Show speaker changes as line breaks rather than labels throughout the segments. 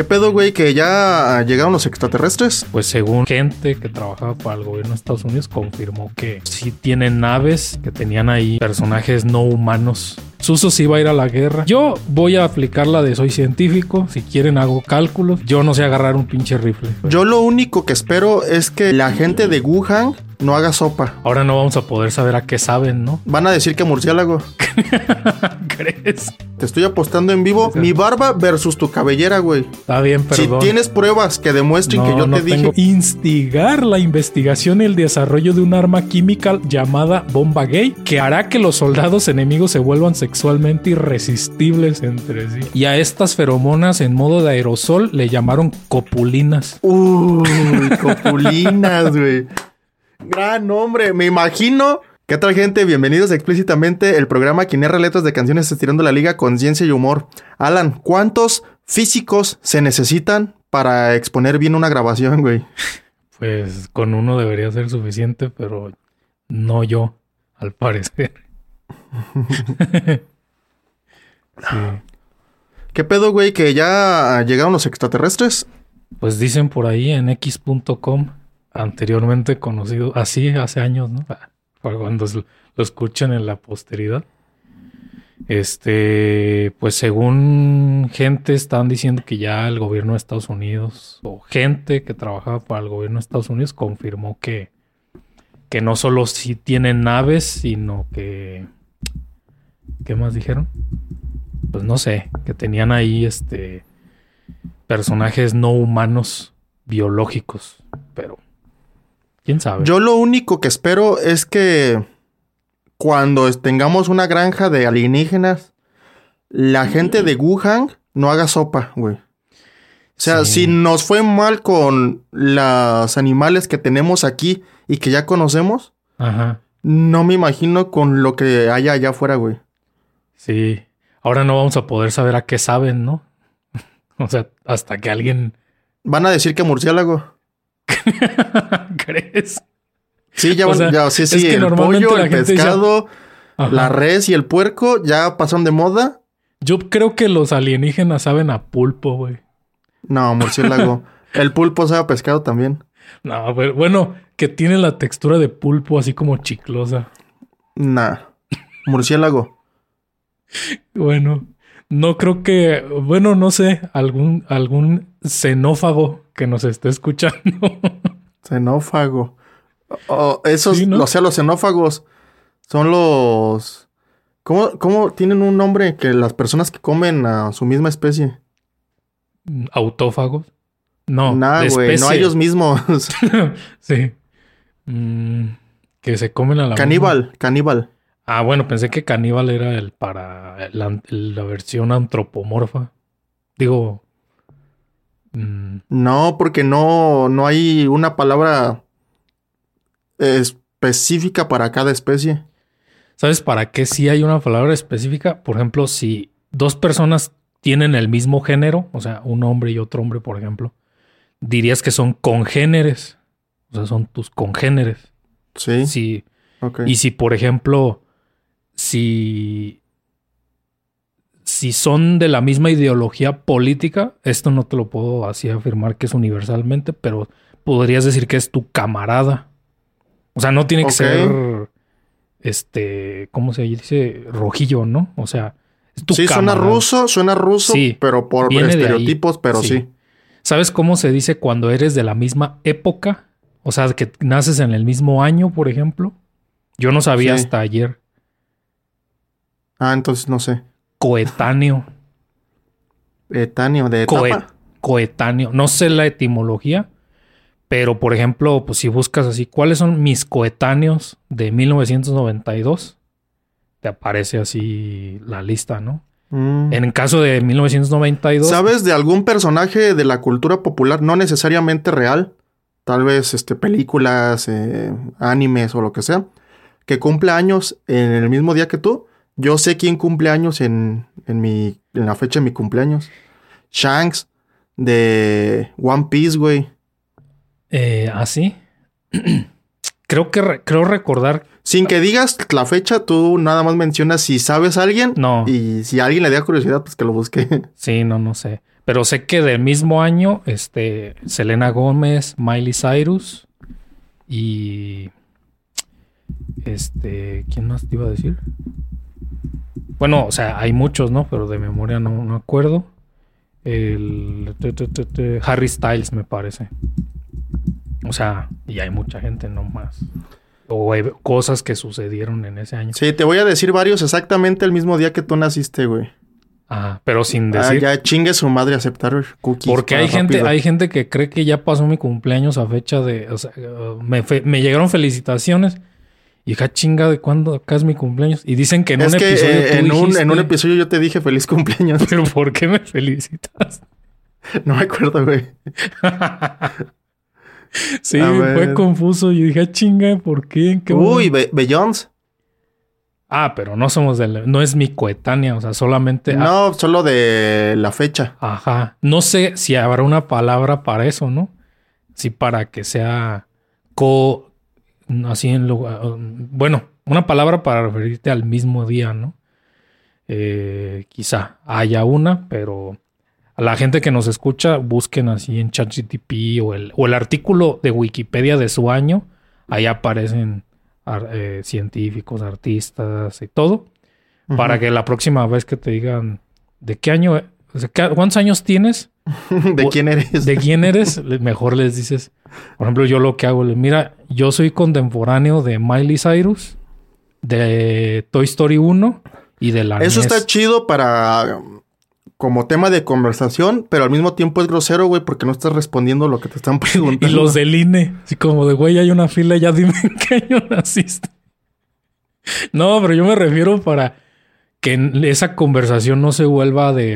¿Qué pedo, güey? ¿Que ya llegaron los extraterrestres?
Pues según gente que trabajaba para el gobierno de Estados Unidos, confirmó que sí tienen naves, que tenían ahí personajes no humanos. Suso sí va a ir a la guerra. Yo voy a aplicar la de soy científico. Si quieren hago cálculos. Yo no sé agarrar un pinche rifle.
Yo lo único que espero es que la gente de Wuhan no haga sopa.
Ahora no vamos a poder saber a qué saben, ¿no?
Van a decir que murciélago.
¿Crees?
Te estoy apostando en vivo mi barba versus tu cabellera, güey.
Está bien, perdón.
Si tienes pruebas que demuestren que yo
no
te
tengo.
dije.
Instigar la investigación y el desarrollo de un arma química llamada bomba gay que hará que los soldados enemigos se vuelvan sexualmente irresistibles entre sí. Y a estas feromonas en modo de aerosol le llamaron copulinas.
Uy, copulinas, güey. Gran nombre. Me imagino. ¿Qué tal, gente? Bienvenidos a explícitamente el programa Quinera Letras de Canciones Estirando la Liga con Ciencia y Humor. Alan, ¿cuántos físicos se necesitan para exponer bien una grabación, güey?
Pues con uno debería ser suficiente, pero no yo, al parecer. sí.
¿Qué pedo, güey? ¿Que ya llegaron los extraterrestres?
Pues dicen por ahí en x.com, anteriormente conocido, así hace años, ¿no? Para cuando lo escuchan en la posteridad. Este, pues según gente están diciendo que ya el gobierno de Estados Unidos o gente que trabajaba para el gobierno de Estados Unidos confirmó que, que no solo si tienen naves, sino que ¿qué más dijeron? Pues no sé, que tenían ahí este personajes no humanos biológicos, pero quién sabe.
Yo lo único que espero es que cuando tengamos una granja de alienígenas, la gente de Wuhan no haga sopa, güey. O sea,
Sí.
si nos fue mal con los animales que tenemos aquí y que ya conocemos,
Ajá.
no me imagino con lo que haya allá afuera, güey.
Sí. Ahora no vamos a poder saber a qué saben, ¿no? o sea, hasta que alguien
Van a decir que murciélago.
crees.
Sí, ya,
O sea,
ya sí,
es
sí,
que
el pollo, el pescado, la res y el puerco ya pasaron de moda.
Yo creo que los alienígenas saben a pulpo, güey.
No, murciélago. el pulpo sabe a pescado también.
No, pero bueno, que tiene la textura de pulpo así como chiclosa.
Nah. Murciélago.
Bueno, no creo que, bueno, no sé, algún, algún xenófago que nos esté escuchando.
Xenófago. Esos,
Sí, ¿no?
o sea, los xenófagos son los. ¿Cómo, ¿Cómo tienen un nombre que las personas que comen a su misma especie?
¿Autófagos? No,
nah, güey, no
especie.
ellos mismos.
sí. Mm, que se comen a la
caníbal, caníbal.
Ah, bueno, pensé que caníbal era el para la, la versión antropomorfa. Digo. Mm,
No, porque no, no hay una palabra específica para cada especie.
¿Sabes para qué sí hay una palabra específica? Por ejemplo, si dos personas tienen el mismo género, o sea, un hombre y otro hombre, por ejemplo, dirías que son congéneres. O sea, son tus congéneres.
Sí.
Si,
ok.
Y si, por ejemplo, si, si son de la misma ideología política, esto no te lo puedo así afirmar que es universalmente, pero podrías decir que es tu camarada. O sea, no tiene que ser, este, ¿cómo se dice? Rojillo, ¿no? O sea, es tu
sí, suena
camarada.
ruso, suena ruso,
Sí,
pero por
viene de ahí.
estereotipos, pero
Sí.
sí.
¿Sabes cómo se dice cuando eres de la misma época? O sea, que naces en el mismo año, por ejemplo. Yo no sabía
Sí.
hasta ayer.
Ah, entonces no sé.
Coetáneo.
Etáneo, de etapa.
coetáneo. No sé la etimología, pero por ejemplo, pues si buscas así, ¿cuáles son mis coetáneos de 1992? Te aparece así la lista, ¿no?
Mm.
En el caso de 1992,
¿Sabes de algún personaje de la cultura popular, no necesariamente real? Tal vez este, películas, eh, animes o lo que sea, que cumple años en el mismo día que tú. Yo sé quién cumple años en, en, mi, en la fecha de mi cumpleaños. Shanks de One Piece, güey.
eh, así. creo que re- creo recordar,
Sin que digas la fecha, tú nada más mencionas si sabes a alguien.
no,
Y si a alguien le da curiosidad, pues que lo busque.
sí, no, no sé. Pero sé que del mismo año, este, Selena Gómez, Miley Cyrus y este, ¿quién más te iba a decir? Bueno, o sea, hay muchos, ¿no? Pero de memoria no, no acuerdo. El Harry Styles, me parece. O sea, y hay mucha gente, no más. O hay cosas que sucedieron en ese año.
Sí, te voy a decir varios exactamente el mismo día que tú naciste, güey.
Ah, pero sin
Ah,
decir.
ya chingue su madre aceptar cookies.
porque hay gente, hay gente que cree que ya pasó mi cumpleaños a fecha de. O sea, me, fe- me llegaron felicitaciones. Y ja chinga de cuándo acá es mi cumpleaños. Y dicen que en
es
un
que
episodio.
eh,
tú
en, un, en un episodio yo te dije feliz cumpleaños.
Pero ¿por qué me felicitas?
no me acuerdo, güey.
sí, fue confuso. Y dije, "Ah, chinga, ¿por qué? ¿En qué
Uy,
momento?".
Be- Beyoncé.
Ah, pero no somos del. No es mi coetánea, o sea, solamente. ah,
No, solo de la fecha.
Ajá. No sé si habrá una palabra para eso, ¿no? Sí, para que sea co. Así en lugar. Bueno, una palabra para referirte al mismo día, ¿no? Eh, quizá haya una, pero a la gente que nos escucha, busquen así en ChatGTP o el, o el artículo de Wikipedia de su año. Ahí aparecen ar- eh, científicos, artistas y todo para que la próxima vez que te digan de qué año, o sea, ¿qué- ¿cuántos años tienes?
¿De quién eres?
¿De quién eres? Mejor les dices, por ejemplo, yo lo que hago, mira, yo soy contemporáneo de Miley Cyrus, de Toy Story 1 y de la
Eso
NES.
está chido para como tema de conversación, pero al mismo tiempo es grosero, güey, porque no estás respondiendo lo que te están
Y
preguntando.
los del INE, así como de, güey, hay una fila, ya dime en qué año naciste. No, pero yo me refiero para que esa conversación no se vuelva de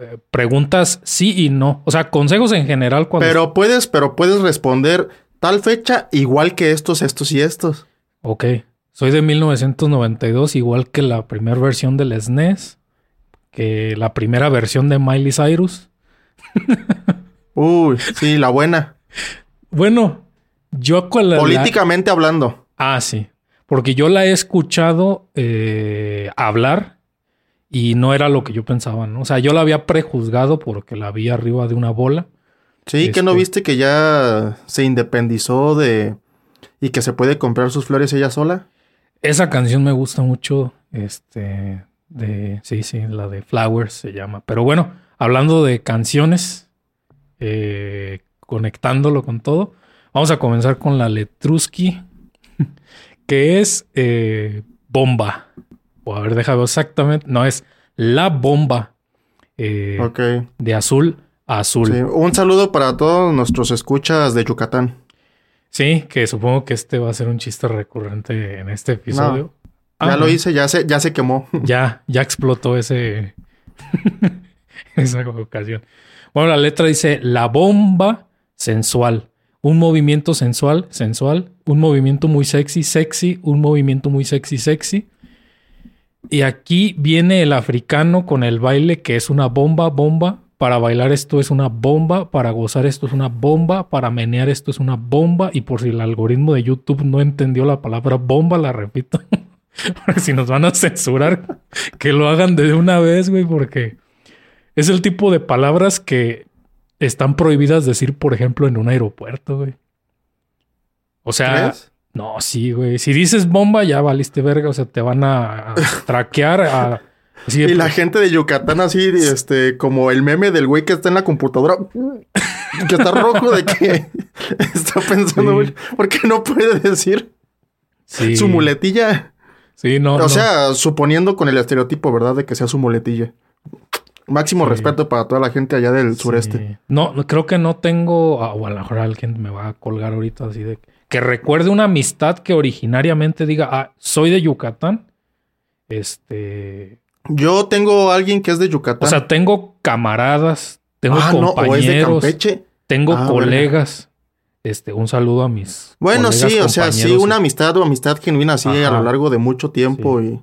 eh, preguntas sí y no. O sea, consejos en general cuando...
Pero puedes, pero puedes responder tal fecha igual que estos, estos y estos.
Ok. Soy de 1992, igual que la primera versión del SNES, que la primera versión de Miley Cyrus.
Uy, sí, la buena.
Bueno, yo con la... la-
Políticamente hablando.
Ah, sí. Porque yo la he escuchado eh, hablar y no era lo que yo pensaba, ¿no? O sea, yo la había prejuzgado porque la vi arriba de una bola.
Sí, que no
Este-
viste que ya se independizó de y que se puede comprar sus flores ella sola.
Esa canción me gusta mucho, este, de, sí, sí, la de Flowers se llama. Pero bueno, hablando de canciones, eh, conectándolo con todo, vamos a comenzar con la Letrusky, que es eh, Bomba. O a ver, déjame exactamente, no, es La Bomba, eh,
Ok.
de azul a azul.
Sí, Un saludo para todos nuestros escuchas de Yucatán.
Sí, que supongo que este va a ser un chiste recurrente en este episodio. Ah,
ya lo hice, ya se, ya se quemó.
Ya, ya explotó ese. esa ocasión. Bueno, la letra dice la bomba sensual. Un movimiento sensual, sensual. Un movimiento muy sexy, sexy. Un movimiento muy sexy, sexy. Y aquí viene el africano con el baile que es una bomba, bomba. Para bailar esto es una bomba, para gozar esto es una bomba, para menear esto es una bomba. Y por si el algoritmo de YouTube no entendió la palabra bomba, la repito. Porque si nos van a censurar, que lo hagan de una vez, güey, porque es el tipo de palabras que están prohibidas decir, por ejemplo, en un aeropuerto, güey. O sea,
¿Crees?
no, sí, güey. Si dices bomba, ya valiste verga. O sea, te van a, a traquear. A, así
Y la gente de Yucatán así, este, como el meme del güey que está en la computadora, que está rojo de que está pensando,
Sí.
güey, ¿por qué no puede decir
sí,
su muletilla?
Sí, no.
o
no.
sea, suponiendo con el estereotipo, ¿verdad? De que sea su muletilla. Máximo
Sí.
respeto para toda la gente allá del sureste.
No, creo que no tengo. O a lo mejor alguien me va a colgar ahorita así de. Que recuerde una amistad que originariamente diga, ah, soy de Yucatán. Este.
Yo tengo a alguien que es de Yucatán.
O sea, tengo camaradas, tengo
ah, no, o es de
compañeros, tengo
Ah,
colegas. Este, un saludo a mis.
Bueno,
colegas,
sí, o sea, sí,
compañeros.
una amistad o amistad genuina así a lo largo de mucho tiempo y...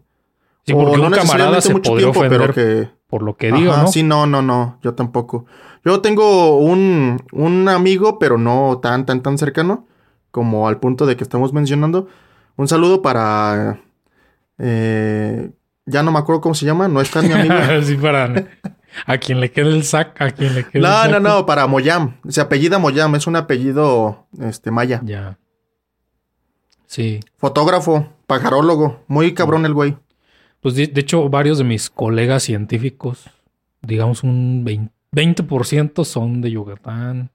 Sí,
o
porque
no
un camarada se
mucho
podría
tiempo, pero que...
por lo que digo,
Ajá,
¿no?
Sí, no, no, no, yo tampoco. Yo tengo un, un amigo, pero no tan, tan, tan cercano, como al punto de que estamos mencionando. Un saludo para... eh, ya no me acuerdo cómo se llama, no es tan mi amigo.
sí, para. A quien le quede el sac, a quien le quede
No,
el
no, no, para Moyam. Se apellida Moyam, es un apellido este, maya.
Ya. Sí.
Fotógrafo, pajarólogo, muy cabrón el güey.
Pues de, de hecho, varios de mis colegas científicos, digamos un 20%, 20% son de Yucatán,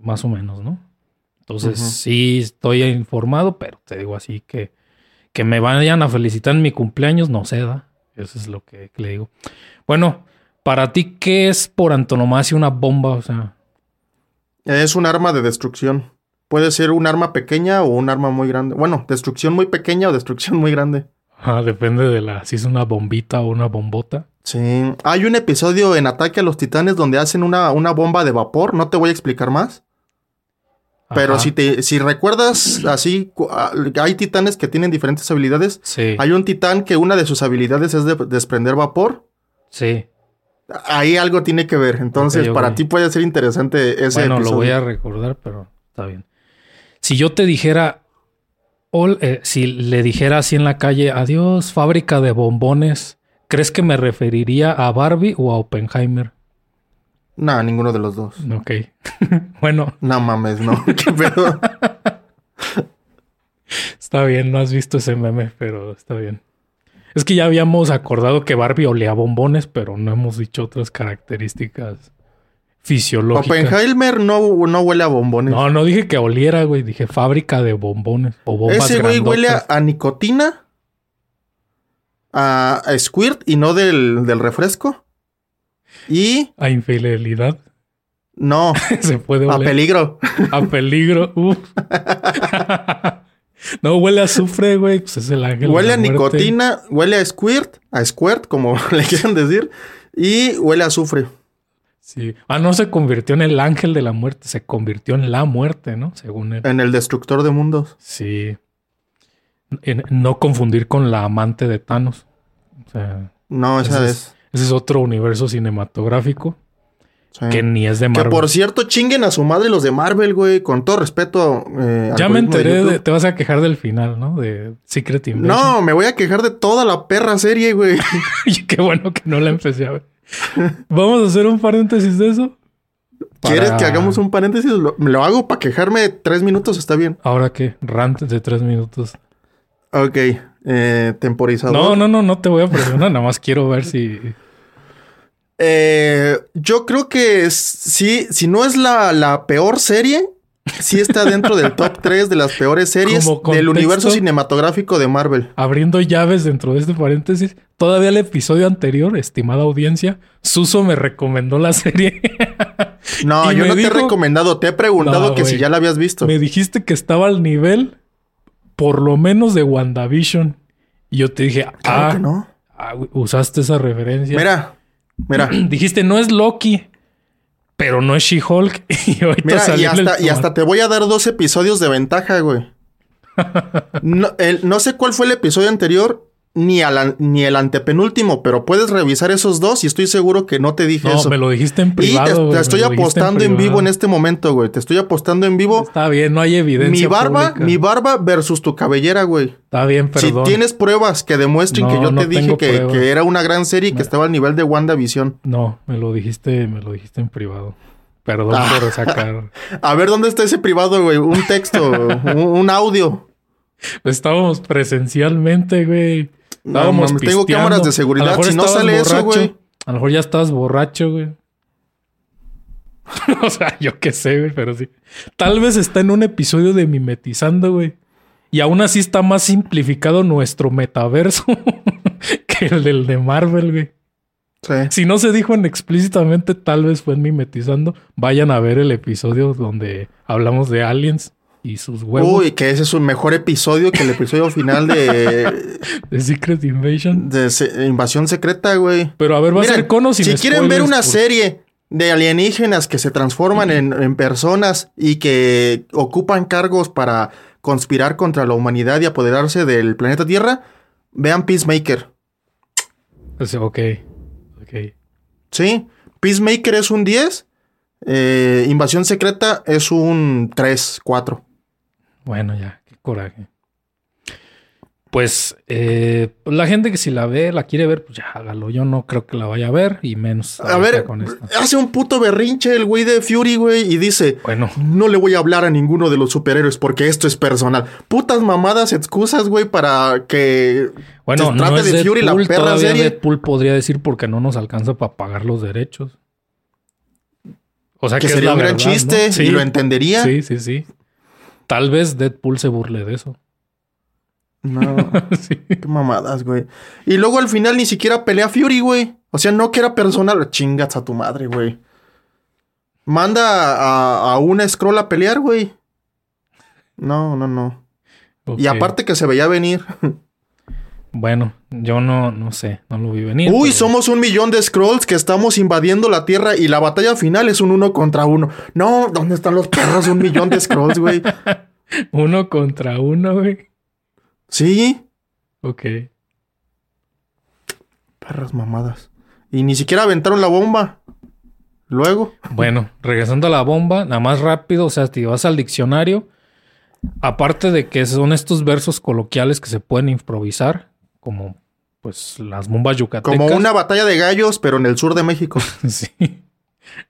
más o menos, ¿no? Entonces, sí estoy informado, pero te digo así que que me vayan a felicitar en mi cumpleaños, no se da. Eso es lo que, que le digo. Bueno, para ti, ¿qué es por antonomasia una bomba? O sea,
Es un arma de destrucción. Puede ser un arma pequeña o un arma muy grande. Bueno, destrucción muy pequeña o destrucción muy grande.
ah, depende de la si es una bombita o una bombota.
Sí. Hay un episodio en Ataque a los Titanes donde hacen una, una bomba de vapor. No te voy a explicar más. Pero
Ajá.
si te si recuerdas así, ah, hay titanes que tienen diferentes habilidades.
Sí,
Hay un titán que una de sus habilidades es de desprender vapor.
sí.
Ahí algo tiene que ver. Entonces, para ti puede ser interesante ese
Bueno,
episodio.
lo voy a recordar, pero está bien. Si yo te dijera, eh, si le dijera así en la calle, adiós, fábrica de bombones, ¿crees que me referiría a Barbie o a Oppenheimer?
No, ninguno de los dos.
Ok. bueno,
No mames, no. ¿Qué pedo?
está bien, no has visto ese meme, pero está bien. Es que ya habíamos acordado que Barbie olía a bombones, pero no hemos dicho otras características fisiológicas.
Oppenheimer no, no huele a bombones.
No, no dije que oliera, güey. Dije fábrica de bombones o bombas
Ese güey huele a nicotina, a, a squirt y no del, del refresco. Y
A infidelidad.
no,
Se puede
a peligro.
A peligro. Uf. no huele a azufre, güey. Pues es el ángel. de
Huele
la
a
muerte.
nicotina, huele a squirt, a squirt, como le quieran decir. Y huele a azufre.
Sí. Ah, no se convirtió en el ángel de la muerte. Se convirtió en la muerte, ¿no? Según él.
En el destructor de mundos.
Sí. En- no confundir con la amante de Thanos. O sea,
No, esa es.
Ese es otro universo cinematográfico
sí.
que ni es de
Que
Marvel.
por cierto, chinguen a su madre los de Marvel, güey. Con todo respeto. eh,
ya me enteré de. Te vas a quejar del final, ¿no? De Secret Invasion.
No, me voy a quejar de toda la perra serie, güey.
Y qué bueno que no la empecé a ver. Vamos a hacer un paréntesis de eso.
¿Quieres que hagamos un paréntesis? Lo, lo hago para quejarme tres minutos, está bien.
Ahora qué, rant de tres minutos.
Ok, eh, temporizador.
No, no, no, no te voy a presionar, nada más quiero ver si.
Eh, yo creo que sí, si no es la, la peor serie, sí está dentro del top 3 de las peores series del universo cinematográfico de Marvel.
Abriendo llaves dentro de este paréntesis, todavía el episodio anterior, estimada audiencia, Suso me recomendó la serie.
No, yo no te he recomendado, te he preguntado
No,
que si ya la habías visto.
me dijiste que estaba al nivel, por lo menos, de WandaVision. Y yo te dije,
Claro
ah,
que no.
ah, usaste esa referencia.
Mira, mira,
Dijiste, no es Loki, pero no es She-Hulk. Y ahorita
mira, y hasta, y hasta te voy a dar dos episodios de ventaja, güey. No, el- no sé cuál fue el episodio anterior, ni, al- ni el antepenúltimo, pero puedes revisar esos dos y estoy seguro que no te dije
No,
eso.
me lo dijiste en
Y
privado.
te, te estoy apostando en, vivo en este momento, güey. Te estoy apostando en vivo.
Está bien, no hay evidencia.
Mi barba,
pública.
mi barba versus tu cabellera, güey.
Está bien, perdón.
Si tienes pruebas que demuestren que
No,
yo
no
te dije que, era una gran serie y que estaba al nivel de WandaVision.
No, me lo dijiste, me lo dijiste en privado. Perdón
Ah.
por sacar.
A ver, ¿dónde está ese privado, güey? Un texto, un, un audio.
Estábamos presencialmente, güey.
No, mames, tengo cámaras de seguridad. Si no sale eso,
borracho.
güey.
A lo mejor ya estabas borracho, güey. o sea, yo qué sé, güey, pero sí. Tal vez está en un episodio de Mimetizando, güey. Y aún así está más simplificado nuestro metaverso que el del de Marvel, güey.
Sí.
Si no se dijo en explícitamente, tal vez fue en Mimetizando. Vayan a ver el episodio donde hablamos de aliens y sus huevos
Uy, que ese es un mejor episodio que el episodio final de,
de Secret Invasion.
de se- Invasión Secreta, güey.
Pero a ver, va a
Miren,
ser o sin
si quieren ver una
por-
serie de alienígenas que se transforman en, en personas y que ocupan cargos para conspirar contra la humanidad y apoderarse del planeta Tierra, vean Peacemaker.
Pues, ok. Ok.
Sí, Peacemaker es un 10, eh, Invasión Secreta es un 3, 4.
Bueno, ya, qué coraje. Pues eh, la gente que si la ve, la quiere ver, pues ya hágalo. Yo no creo que la vaya a ver y menos
A ver,
con esto.
hace un puto berrinche el güey de Fury, güey, y dice,
Bueno,
no le voy a hablar a ninguno de los superhéroes porque esto es personal. Putas mamadas, excusas, güey, para que
bueno,
se
no
trate
es
de Fury la perra serie.
Deadpool podría decir porque no nos alcanza para pagar los derechos. O sea
que sería un gran
verdad, ¿no?
chiste
Sí,
y lo entendería.
Sí, sí, sí. Tal vez Deadpool se burle de eso.
No,
Sí.
qué mamadas, güey. Y luego al final ni siquiera pelea Fury, güey. O sea, no que era personal. Chingas a tu madre, güey. Manda a, a una scroll a pelear, güey. No, no, no. Y aparte que se veía venir.
Bueno, yo no, no sé, no lo vi venir.
Uy,
pero-
somos un millón de scrolls que estamos invadiendo la Tierra y la batalla final es un uno contra uno. No, ¿dónde están los perros? Un millón de scrolls, güey.
Uno contra uno, güey.
Sí,
Ok.
perras mamadas. Y ni siquiera aventaron la bomba. Luego.
Bueno, regresando a la bomba, nada más rápido, o sea, si vas al diccionario, aparte de que son estos versos coloquiales que se pueden improvisar, como pues las bombas yucatecas.
Como una batalla de gallos, pero en el sur de México.
Sí.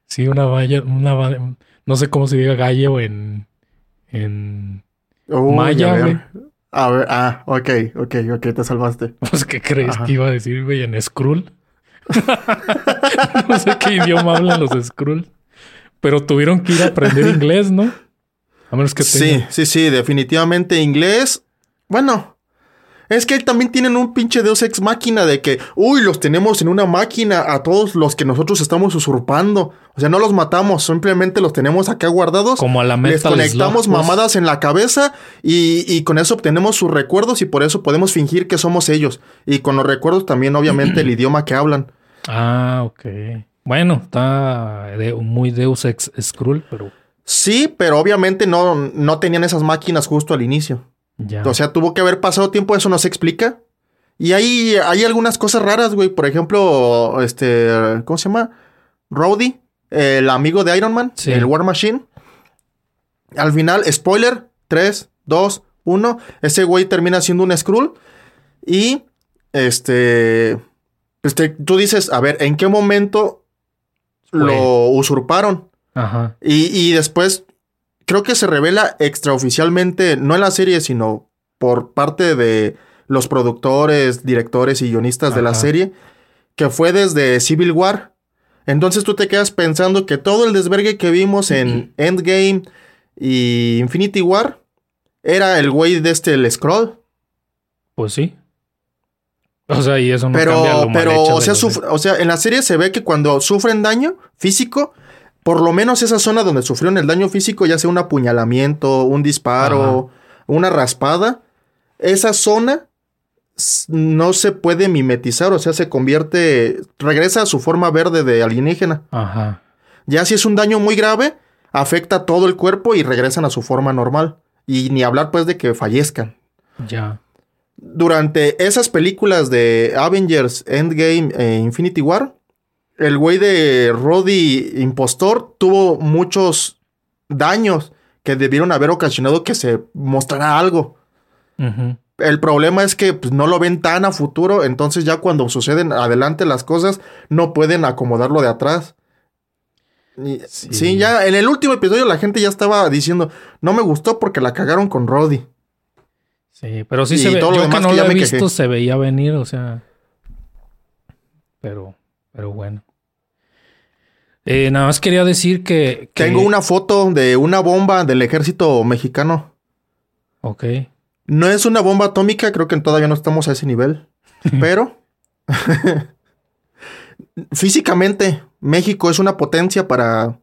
Sí, una valla, una no sé cómo se diga gallo en, en
Uy,
Maya,
a ver.
güey.
A ver, ah, ok, ok, ok, te salvaste.
Pues, ¿qué crees
Ajá.
que iba a decir, güey? En Skrull. no sé qué idioma hablan los Skrull. Pero tuvieron que ir a aprender inglés, ¿no? A menos que
Sí,
tengan-
sí, sí, definitivamente inglés. Bueno, es que también tienen un pinche Deus Ex máquina de que, uy, los tenemos en una máquina a todos los que nosotros estamos usurpando. O sea, no los matamos, simplemente los tenemos acá guardados.
Como a la
Les
Metal
conectamos
Slug, pues.
mamadas en la cabeza y, y con eso obtenemos sus recuerdos y por eso podemos fingir que somos ellos. Y con los recuerdos también, obviamente, el idioma que hablan.
Ah, ok. Bueno, está de- muy Deus Ex Skrull, pero
Sí, pero obviamente no, no tenían esas máquinas justo al inicio.
Ya.
O sea, tuvo que haber pasado tiempo, eso no se explica. Y hay, hay algunas cosas raras, güey. Por ejemplo, este, ¿cómo se llama? Rowdy, el amigo de Iron Man,
Sí.
el War Machine. Al final, spoiler, 3, 2, 1, ese güey termina siendo un Skrull. Y, este, este, tú dices, a ver, ¿en qué momento lo usurparon?
Ajá.
Y, y después creo que se revela extraoficialmente, no en la serie, sino por parte de los productores, directores y guionistas de la serie, que fue desde Civil War. Entonces tú te quedas pensando que todo el desvergue que vimos en Endgame y Infinity War era el güey de este, el Scroll.
Pues sí. O sea, y eso no
Pero,
cambia lo mal
pero,
hecho
o sea,
los-
o sea, en la serie se ve que cuando sufren daño físico, por lo menos esa zona donde sufrieron el daño físico, ya sea un apuñalamiento, un disparo, una raspada, esa zona no se puede mimetizar, o sea, se convierte, regresa a su forma verde de alienígena.
Ajá.
Ya si es un daño muy grave, afecta todo el cuerpo y regresan a su forma normal. Y ni hablar pues de que fallezcan
Ya.
durante esas películas de Avengers, Endgame e Infinity War, el güey de Roddy Impostor tuvo muchos daños que debieron haber ocasionado que se mostrara algo. El problema es que pues, no lo ven tan a futuro, entonces ya cuando suceden adelante las cosas, no pueden acomodarlo de atrás. Y-
Sí.
sí, ya en el último episodio la gente ya estaba diciendo, no me gustó porque la cagaron con Roddy.
Sí, pero sí
Y
se ve.
todo lo
Yo que
demás
no
que
lo he visto
quejé.
se veía venir, o sea. Pero, pero bueno. Eh, nada más quería decir que, que-
Tengo una foto de una bomba del ejército mexicano.
Ok.
No es una bomba atómica, creo que todavía no estamos a ese nivel. Pero físicamente México es una potencia para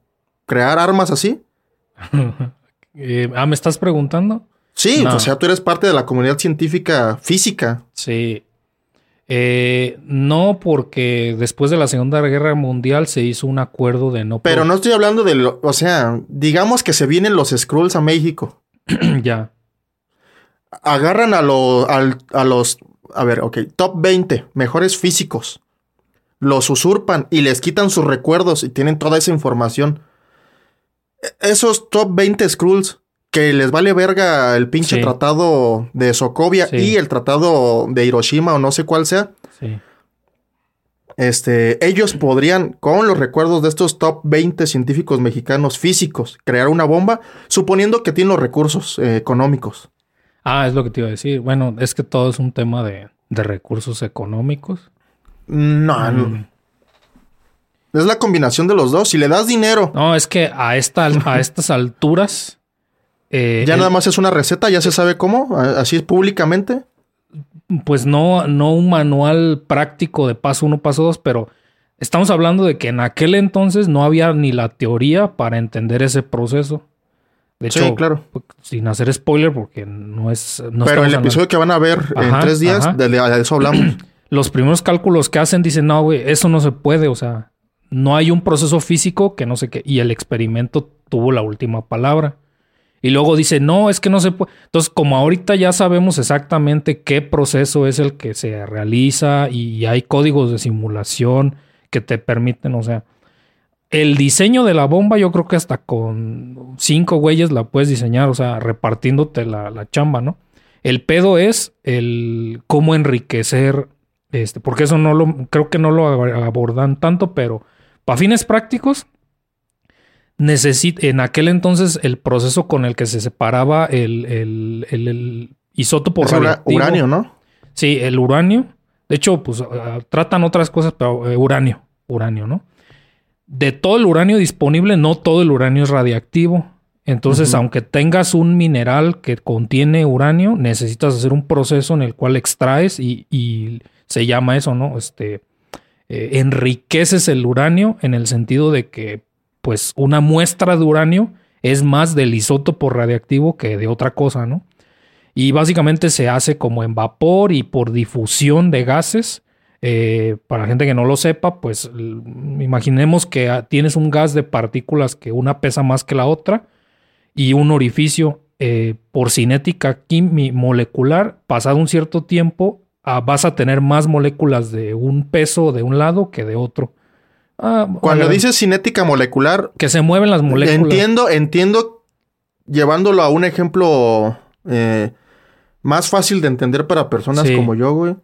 crear armas así.
Eh, ah, ¿me estás preguntando?
Sí,
No.
o sea, tú eres parte de la comunidad científica física.
Sí. Eh, no, porque después de la Segunda Guerra Mundial se hizo un acuerdo de no.
Pero no estoy hablando de lo, o sea, digamos que se vienen los Skrulls a México.
ya.
Agarran a, lo- al- a los, a ver, ok, top 20 mejores físicos. Los usurpan y les quitan sus recuerdos y tienen toda esa información. E- Esos top 20 Skrulls que les vale verga el pinche
Sí.
tratado de Sokovia
Sí.
y el tratado de Hiroshima o no sé cuál sea,
Sí.
este, ellos podrían, con los recuerdos de estos top 20 científicos mexicanos físicos, crear una bomba, suponiendo que tienen los recursos eh, económicos.
Ah, es lo que te iba a decir. Bueno, es que todo es un tema de, de recursos económicos.
No, no.
Mm.
es la combinación de los dos. Si le das dinero,
No, es que a, esta, a estas alturas. Eh,
ya
el-
nada más es una receta, ya se sabe cómo, así es públicamente.
Pues no, no un manual práctico de paso uno, paso dos, pero estamos hablando de que en aquel entonces no había ni la teoría para entender ese proceso. De
Sí,
hecho,
claro.
pues, sin hacer spoiler, porque no es. No
Pero el
hablando-
episodio que van a ver en tres días, de, de eso hablamos.
los primeros cálculos que hacen dicen, no, güey, eso no se puede, o sea, no hay un proceso físico que no sé qué, y el experimento tuvo la última palabra. Y luego dice, no, es que no se puede. Entonces, como ahorita ya sabemos exactamente qué proceso es el que se realiza y hay códigos de simulación que te permiten, o sea, el diseño de la bomba yo creo que hasta con cinco güeyes la puedes diseñar, o sea, repartiéndote la, la chamba, ¿no? El pedo es el cómo enriquecer, este, porque eso no lo, creo que no lo abordan tanto, pero para fines prácticos, necesita, en aquel entonces el proceso con el que se separaba el, el, el- el isótopo
Es
radiactivo-
uranio, ¿no?
Sí, el uranio. De hecho, pues ah, tratan otras cosas, pero eh, uranio, uranio, ¿no? De todo el uranio disponible, no todo el uranio es radiactivo. Entonces, aunque tengas un mineral que contiene uranio, necesitas hacer un proceso en el cual extraes y, y se llama eso, ¿no? Este, eh, enriqueces el uranio en el sentido de que, pues, una muestra de uranio es más del isótopo radiactivo que de otra cosa, ¿no? Y básicamente se hace como en vapor y por difusión de gases. Eh, para gente que no lo sepa, pues imaginemos que ah, tienes un gas de partículas que una pesa más que la otra y un orificio eh, por cinética molecular, pasado un cierto tiempo, ah, vas a tener más moléculas de un peso de un lado que de otro. Ah,
Cuando dices cinética molecular,
que se mueven las moléculas.
entiendo, entiendo, llevándolo a un ejemplo eh, más fácil de entender para personas
Sí.
como yo, güey.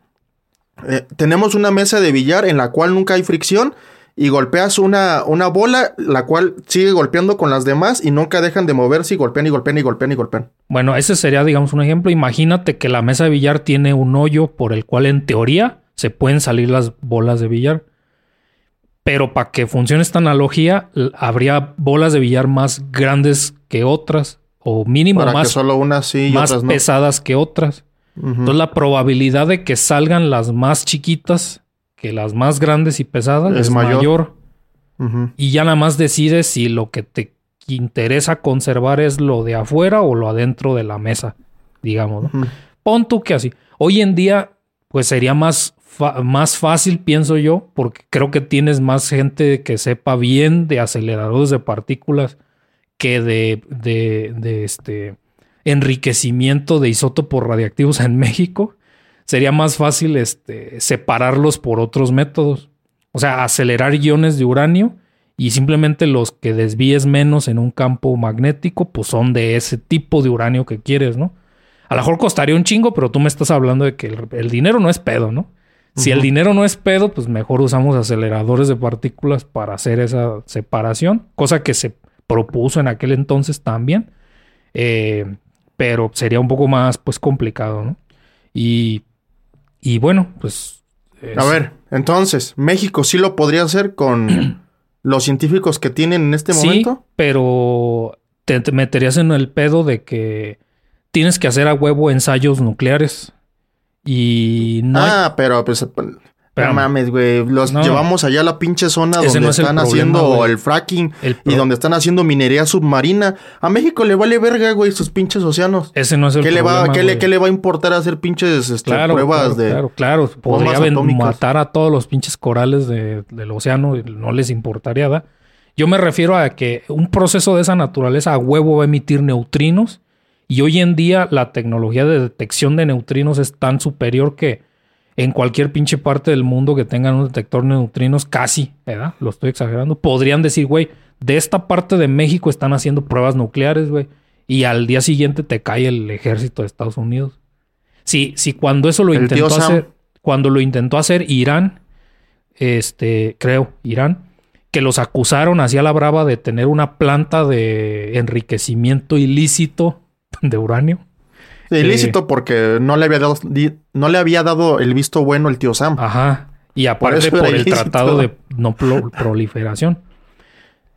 Eh, tenemos una mesa de billar en la cual nunca hay fricción y golpeas una, una bola, la cual sigue golpeando con las demás y nunca dejan de moverse y golpean y golpean y golpean y golpean.
Bueno, ese sería, digamos, un ejemplo. Imagínate que la mesa de billar tiene un hoyo por el cual, en teoría, se pueden salir las bolas de billar. Pero para que funcione esta analogía, habría bolas de billar más grandes que otras, o mínimo
para que
más,
solo unas sí y
más
otras no.
pesadas que otras. Entonces, la probabilidad de que salgan las más chiquitas que las más grandes y pesadas
Es
es,
mayor.
Y ya nada más decides si lo que te interesa conservar es lo de afuera o lo adentro de la mesa, digamos. ¿no? Pon tú que así. Hoy en día, pues sería más, más fácil, pienso yo, porque creo que tienes más gente que sepa bien de aceleradores de partículas que de, de, este enriquecimiento de isótopos radiactivos en México. Sería más fácil este, separarlos por otros métodos. O sea, acelerar iones de uranio y simplemente los que desvíes menos en un campo magnético, pues son de ese tipo de uranio que quieres, ¿no? A lo mejor costaría un chingo, pero tú me estás hablando de que el dinero no es pedo, ¿no? Si el dinero no es pedo, pues mejor usamos aceleradores de partículas para hacer esa separación, cosa que se propuso en aquel entonces también, Eh, pero sería un poco más, pues, complicado, ¿no? Y, y bueno, pues... es-
A ver, entonces, México sí lo podría hacer con los científicos que tienen en este
sí,
momento.
pero te, te meterías en el pedo de que tienes que hacer a huevo ensayos nucleares. Y no hay-
ah, pero pues. No
Espérame.
mames, güey. Los
No.
llevamos allá a la pinche zona
Ese
donde
no es el
están
problema,
haciendo el fracking
el
y donde están haciendo minería submarina. A México le vale verga, güey, sus pinches océanos.
ese no es el
¿Qué le, va, ¿qué, le, qué le va a importar hacer pinches este,
Claro,
pruebas
claro,
de.
Claro, claro. Podría
atómicas?
matar a todos los pinches corales de- del océano no les importaría, ¿verdad? Yo me refiero a que un proceso de esa naturaleza a huevo va a emitir neutrinos y hoy en día la tecnología de detección de neutrinos es tan superior que en cualquier pinche parte del mundo que tengan un detector de neutrinos, casi, ¿verdad? Lo estoy exagerando. Podrían decir, güey, de esta parte de México están haciendo pruebas nucleares, güey. y al día siguiente te cae el ejército de Estados Unidos. Sí, sí, cuando eso lo
El
intentó hacer, cuando lo intentó hacer Irán, este, creo, Irán, que los acusaron hacia la brava de tener una planta de enriquecimiento ilícito de uranio.
Sí, ilícito porque no le había dado no le había dado el visto bueno el tío Sam.
Ajá. Y aparte por, el
ilícito.
tratado de no pro- proliferación.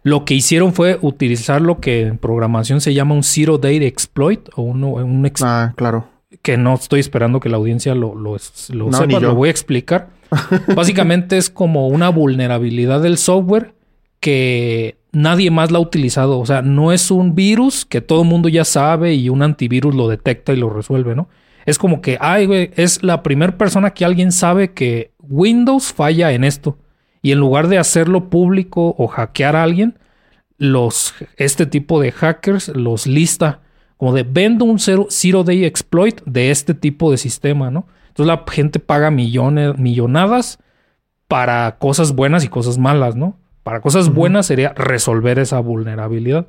Lo que hicieron fue utilizar lo que en programación se llama un zero day exploit o uno- un ex-
Ah, claro.
que no estoy esperando que la audiencia lo, lo, lo
No,
sepa, lo voy a explicar. Básicamente es como una vulnerabilidad del software que nadie más la ha utilizado. O sea, no es un virus que todo el mundo ya sabe y un antivirus lo detecta y lo resuelve, ¿no? Es como que, ay, güey, es la primera persona que alguien sabe que Windows falla en esto. Y en lugar de hacerlo público o hackear a alguien, los, este tipo de hackers los lista como de vendo un zero, day exploit de este tipo de sistema, ¿no? Entonces la gente paga millones, millonadas para cosas buenas y cosas malas, ¿no? Para cosas buenas sería resolver esa vulnerabilidad.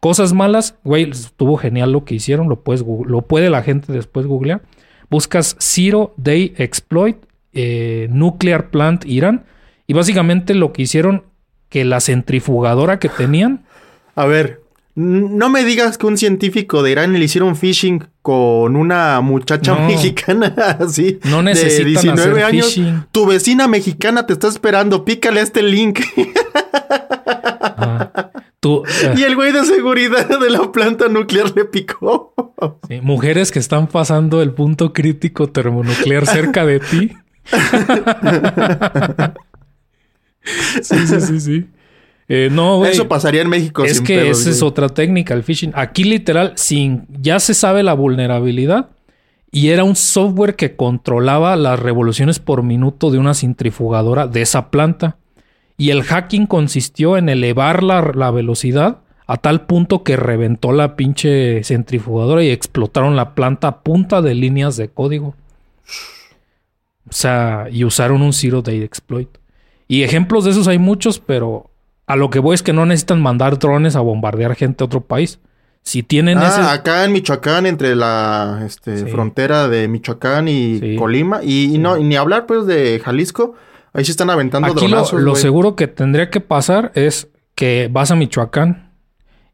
Cosas malas, güey, estuvo genial lo que hicieron, lo puedes lo puede la gente después googlear. Buscas Zero Day Exploit eh, Nuclear Plant Irán y básicamente lo que hicieron que la centrifugadora que tenían
A ver, no me digas que un científico de Irán le hicieron phishing con una muchacha
No.
mexicana así.
No necesitan
de 19
hacer
años.
phishing.
Tu vecina mexicana te está esperando. Pícale a este link.
ah, tú, eh,
y el güey de seguridad de la planta nuclear le picó.
Sí, mujeres que están pasando el punto crítico termonuclear cerca de ti. sí, sí, sí, sí. Eh, no, güey.
Eso pasaría en México.
Es
sin
que
pedos,
esa es otra técnica, el phishing. Aquí literal, sin, ya se sabe la vulnerabilidad y era un software que controlaba las revoluciones por minuto de una centrifugadora de esa planta. Y el hacking consistió en elevar la, la velocidad a tal punto que reventó la pinche centrifugadora y explotaron la planta a punta de líneas de código. O sea, y usaron un zero day exploit. Y ejemplos de esos hay muchos, pero a lo que voy es que no necesitan mandar drones a bombardear gente a otro país. Si tienen
Ah,
ese.
acá en Michoacán, entre la este,
Sí.
frontera de Michoacán y
Sí.
Colima, y, y no, y ni hablar pues de Jalisco, ahí sí están aventando
Aquí lo,
dronazos,
lo
güey.
seguro que tendría que pasar es que vas a Michoacán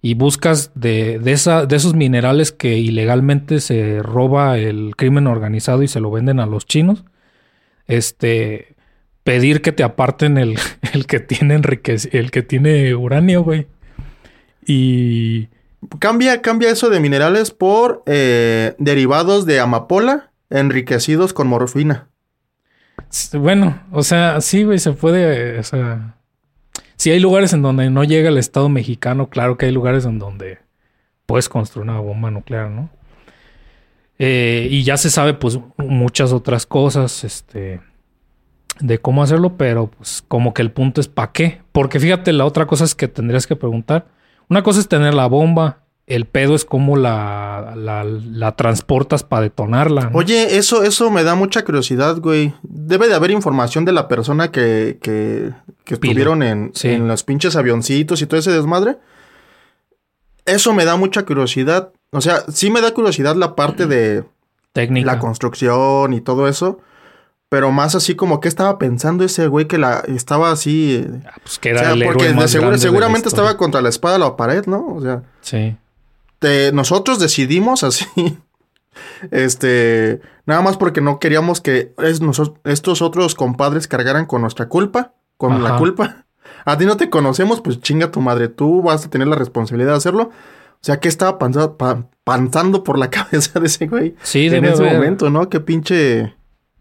y buscas de, de, esa, de esos minerales que ilegalmente se roba el crimen organizado y se lo venden a los chinos. Este pedir que te aparten el, el que tiene enriquec- el que tiene uranio, güey. Y
Cambia, cambia eso de minerales por eh, derivados de amapola enriquecidos con morfina.
bueno, o sea, sí, güey, se puede, o sea, si hay lugares en donde no llega el Estado mexicano, claro que hay lugares en donde puedes construir una bomba nuclear, ¿no? Eh, y ya se sabe, pues, muchas otras cosas, este, de cómo hacerlo, pero pues como que el punto es para qué. Porque fíjate, la otra cosa es que tendrías que preguntar. Una cosa es tener la bomba, el pedo es cómo la, la, la transportas para detonarla. ¿no?
Oye, eso, eso me da mucha curiosidad, güey. Debe de haber información de la persona que, que, que estuvieron en,
Sí.
en los pinches avioncitos y todo ese desmadre. Eso me da mucha curiosidad. O sea, sí me da curiosidad la parte de
Técnica.
la construcción y todo eso. Pero más así como que estaba pensando ese güey que la estaba así. eh,
Ah, pues que
O
era
sea,
el héroe
porque de
más de
seguramente estaba contra la espada o la pared, ¿no? O sea,
Sí.
te- nosotros decidimos así. Este, nada más porque no queríamos que es- nosos- estos otros compadres cargaran con nuestra culpa, con la culpa. A ti no te conocemos, pues chinga tu madre, tú vas a tener la responsabilidad de hacerlo. O sea, ¿qué estaba panza- pa- panzando por la cabeza de ese güey
Sí,
en ese
haber,
momento, no? Qué pinche...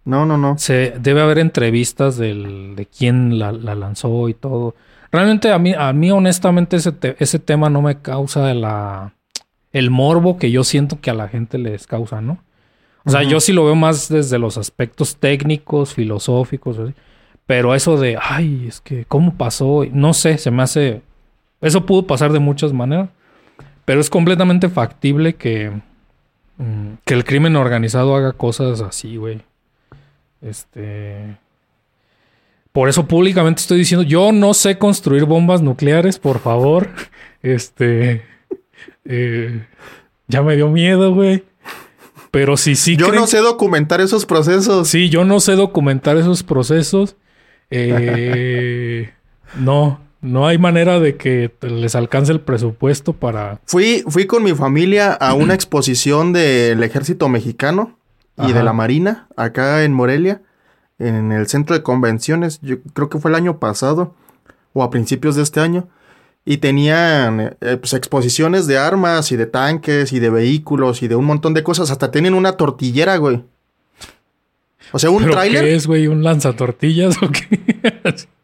No, no, no.
se, debe haber entrevistas del, de quién la, la lanzó y todo. Realmente a mí, a mí honestamente ese, te- ese tema no me causa la, el morbo que yo siento que a la gente les causa, ¿no? O sea, yo sí lo veo más desde los aspectos técnicos, filosóficos, así. pero eso de, ay, es que, ¿cómo pasó? No sé, se me hace... Eso pudo pasar de muchas maneras, pero es completamente factible que, mm, que el crimen organizado haga cosas así, güey. Este... Por eso públicamente estoy diciendo, yo no sé construir bombas nucleares, por favor. Este... eh, ya me dio miedo, güey. Pero si sí
Yo
creen-
no sé documentar esos procesos.
Sí, yo no sé documentar esos procesos. Eh, no, no hay manera de que les alcance el presupuesto para.
Fui, fui con mi familia a una exposición del ejército mexicano y de la marina acá en Morelia, en el centro de convenciones. Yo creo que fue el año pasado o a principios de este año. Y tenían eh, pues, exposiciones de armas y de tanques y de vehículos y de un montón de cosas. Hasta tienen una tortillera, güey. O sea, un
¿Pero
tráiler.
¿Qué es, güey? ¿Un lanzatortillas o qué?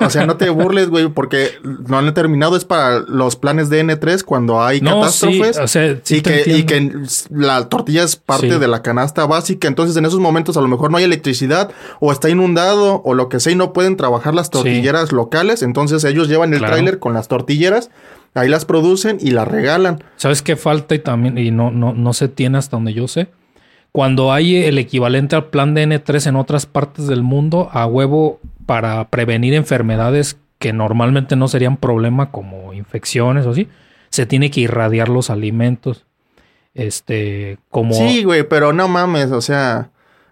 O sea, no te burles, güey, porque no han terminado. Es para los planes de N3 cuando hay
no, sí,
catástrofes.
o sea, sí
y, que, y
entiendo.
que la tortilla es parte
Sí.
de la canasta básica. Entonces, en esos momentos, a lo mejor no hay electricidad o está inundado o lo que sea y no pueden trabajar las tortilleras locales. Entonces, ellos llevan el
Claro.
tráiler con las tortilleras, ahí las producen y las regalan.
¿Sabes qué falta y también, y no, no, no se tiene hasta donde yo sé? Cuando hay el equivalente al plan de N3 en otras partes del mundo, a huevo para prevenir enfermedades que normalmente no serían problema como infecciones o así, se tiene que irradiar los alimentos. Este, como...
Sí, güey, pero no mames, o sea,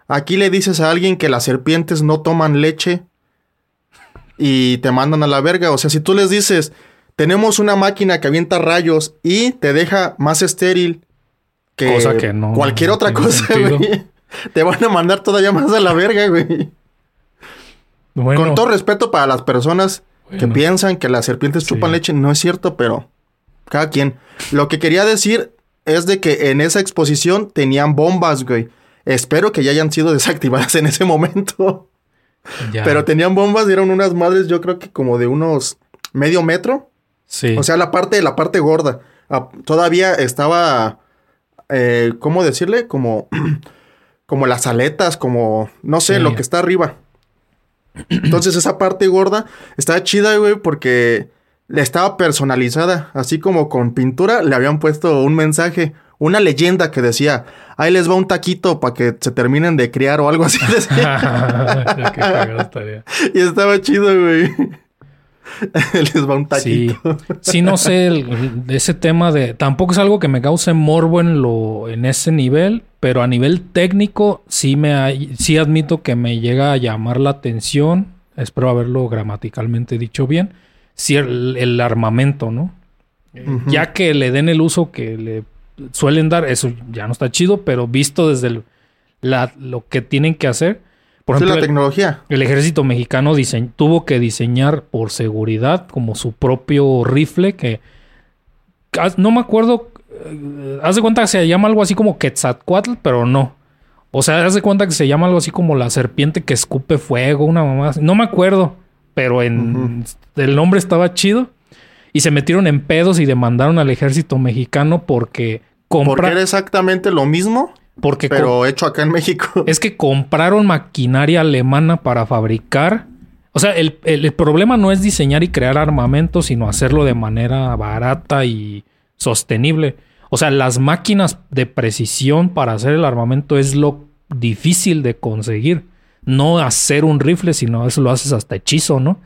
aquí le dices a alguien que las serpientes no toman leche y te mandan a la verga. O sea, si tú les dices, tenemos una máquina que avienta rayos y te deja más estéril que,
Cosa que no-
cualquier
no
otra cosa, güey. Te van a mandar todavía más a la verga, güey.
Bueno,
Con todo respeto para las personas que piensan que las serpientes chupan
Sí.
leche, no es cierto, pero cada quien. Lo que quería decir es de que en esa exposición tenían bombas, güey. Espero que ya hayan sido desactivadas en ese momento.
ya.
Pero tenían bombas eran unas madres, yo creo que como de unos medio metro.
Sí.
O sea, la parte, la parte gorda. Ah, todavía estaba, eh, ¿cómo decirle? Como, como las aletas, como, no sé,
Sí.
lo que está arriba. Entonces esa parte gorda estaba chida, güey, porque le estaba personalizada. Así como con pintura le habían puesto un mensaje, una leyenda que decía, ahí les va un taquito para que se terminen de criar o algo así.
Qué
y estaba chido, güey. les va un
Sí,
taquito.
sí, no sé, el- ese tema de... Tampoco es algo que me cause morbo en, lo, en ese nivel, pero a nivel técnico sí, me sí admito que me llega a llamar la atención, espero haberlo gramaticalmente dicho bien, sí, el, el armamento, ¿no? Eh. Ya que le den el uso que le suelen dar, eso ya no está chido, pero visto desde el- la- lo que tienen que hacer, por ejemplo,
la
el-
tecnología.
el ejército mexicano tuvo que diseñar por seguridad como su propio rifle que no me acuerdo haz de cuenta que se llama algo así como Quetzalcoatl, pero no. O sea, haz de cuenta que se llama algo así como la serpiente que escupe fuego, una mamá. No me acuerdo, pero en el nombre estaba chido y se metieron en pedos y demandaron al ejército mexicano porque
Porque
compra
era exactamente lo mismo,
porque
pero hecho acá en México.
es que compraron maquinaria alemana para fabricar. O sea, el, el- el problema no es diseñar y crear armamento, sino hacerlo de manera barata y sostenible. O sea, las máquinas de precisión para hacer el armamento es lo difícil de conseguir. No hacer un rifle, sino eso lo haces hasta hechizo, ¿no?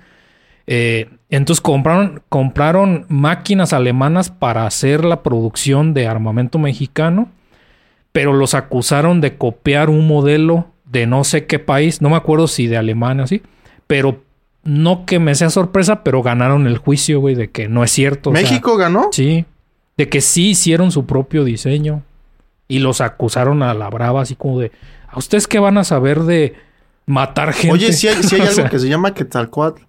Eh, entonces compraron, compraron máquinas alemanas para hacer la producción de armamento mexicano pero los acusaron de copiar un modelo de no sé qué país, no me acuerdo si de Alemania o así, pero no que me sea sorpresa, pero ganaron el juicio, güey, de que no es cierto. o sea,
¿México ganó?
sí, de que sí hicieron su propio diseño y los acusaron a la brava, así como de, ¿a ustedes qué van a saber de matar gente?
Oye, si hay, sí hay algo
sea,
que se llama Quetzalcoatl.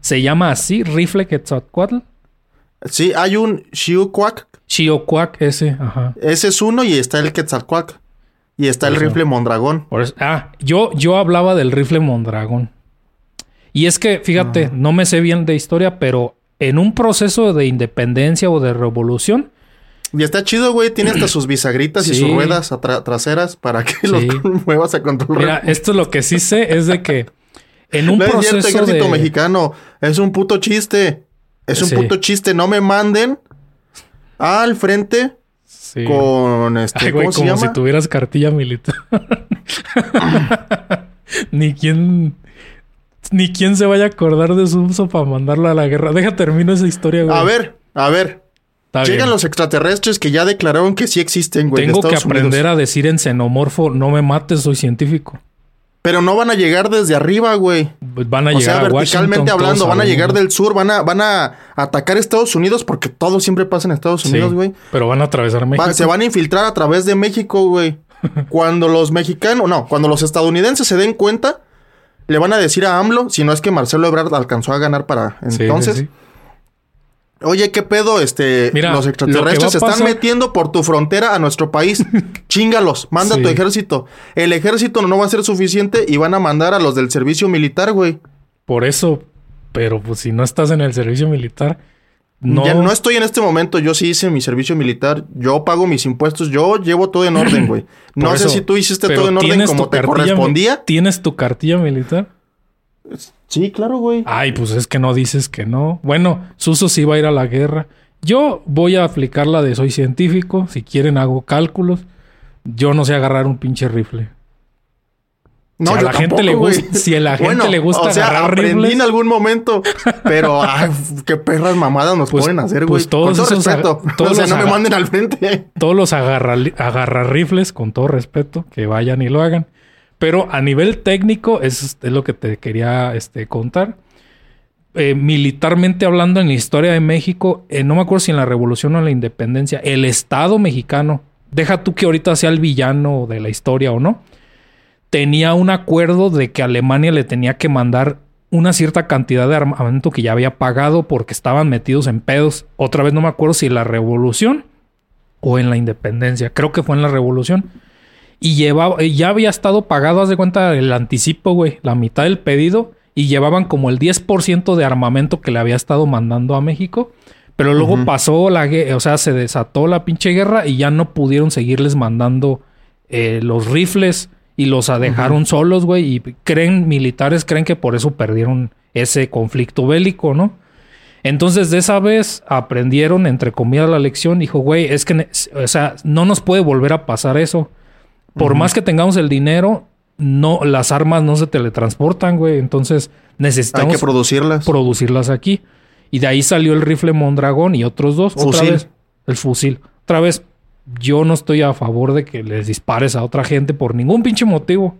Se llama así, rifle Quetzalcoatl.
Sí, hay un Xiuquac.
Chiocuac ese, ajá.
Ese es uno y está el Quetzalcoatl. Y está el rifle Mondragón.
Eso- ah, yo, yo hablaba del rifle Mondragón. Y es que, fíjate, no me sé bien de historia, pero en un proceso de independencia o de revolución,
Y está chido, güey. Tiene hasta sus bisagritas y sus ruedas traseras para que
Sí.
los muevas a control
mira, esto es lo que sí sé, es de que en un
No es
proceso
cierto, ejército
de...
mexicano. Es un puto chiste. Es un
Sí.
puto chiste. No me manden al frente con este.
Ay, güey,
¿Cómo se
como
llama?
si tuvieras cartilla militar. ni quién... Ni quién se vaya a acordar de su uso para mandarlo a la guerra. Deja termino esa historia, güey.
A ver, a ver.
Está
Llegan
bien.
los extraterrestres que ya declararon que sí existen, güey.
Tengo que aprender
Unidos.
a decir en xenomorfo, no me mates, soy científico.
Pero no van a llegar desde arriba, güey.
Van a
O
llegar
sea,
a
verticalmente hablando, van a llegar del sur, van a, van a atacar Estados Unidos porque todo siempre pasa en Estados
Sí,
Unidos, güey.
Pero van a atravesar México.
se van a infiltrar a través de México, güey. Cuando los mexicanos, no, cuando los estadounidenses se den cuenta, le van a decir a AMLO, si no es que Marcelo Ebrard alcanzó a ganar para
Sí, sí,
entonces.
sí.
Oye, ¿qué pedo? Este,
Mira,
los
lo
extraterrestres se están metiendo por tu frontera a nuestro país. Chingalos, manda tu ejército. El ejército no va a ser suficiente y van a mandar a los del servicio militar, güey.
Por eso, pero pues si no estás en el servicio militar, no.
Ya no estoy en este momento, yo sí hice mi servicio militar, yo pago mis impuestos, yo llevo todo en orden, güey. No sé si tú hiciste todo en orden
¿tienes
como te correspondía.
¿Tienes tu cartilla militar?
Sí, claro, güey.
Ay, pues es que no dices que no. Bueno, Suso sí va a ir a la guerra. Yo voy a aplicar la de soy científico. Si quieren, hago cálculos. Yo no sé agarrar un pinche rifle.
No,
si a
yo
la gente le gusta- si a la gente
Bueno,
le gusta
o sea,
agarrar
aprendí
rifles.
en algún momento, pero ay, qué perras mamadas nos
Pues-
pueden hacer,
pues
güey.
todos
Con todo
esos
respeto.
todos
o sea, no me manden al frente.
Todos los agarra, rifles, con todo respeto, que vayan y lo hagan. Pero a nivel técnico, es, es lo que te quería este, contar. Eh, militarmente hablando en la historia de México, eh, no me acuerdo si en la revolución o en la independencia, el Estado mexicano, deja tú que ahorita sea el villano de la historia o no, tenía un acuerdo de que Alemania le tenía que mandar una cierta cantidad de armamento que ya había pagado porque estaban metidos en pedos. Otra vez no me acuerdo si en la revolución o en la independencia. Creo que fue en la revolución. Y llevaba, y ya había estado pagado, haz de cuenta, el anticipo, güey, la mitad del pedido. Y llevaban como el 10% de armamento que le había estado mandando a México. Pero luego pasó la guerra, o sea, se desató la pinche guerra y ya no pudieron seguirles mandando eh, los rifles y los dejaron solos, güey. Y creen, militares creen que por eso perdieron ese conflicto bélico, ¿no? Entonces, de esa vez aprendieron, entre comillas, la lección. Dijo, güey, es que, o sea, no nos puede volver a pasar eso. Por más que tengamos el dinero, no, las armas no se teletransportan, güey. Entonces,
Hay
necesitamos
que producirlas.
producirlas aquí. Y de ahí salió el rifle Mondragón y otros dos. Otra vez, el fusil. Otra vez, yo no estoy a favor de que les dispares a otra gente por ningún pinche motivo.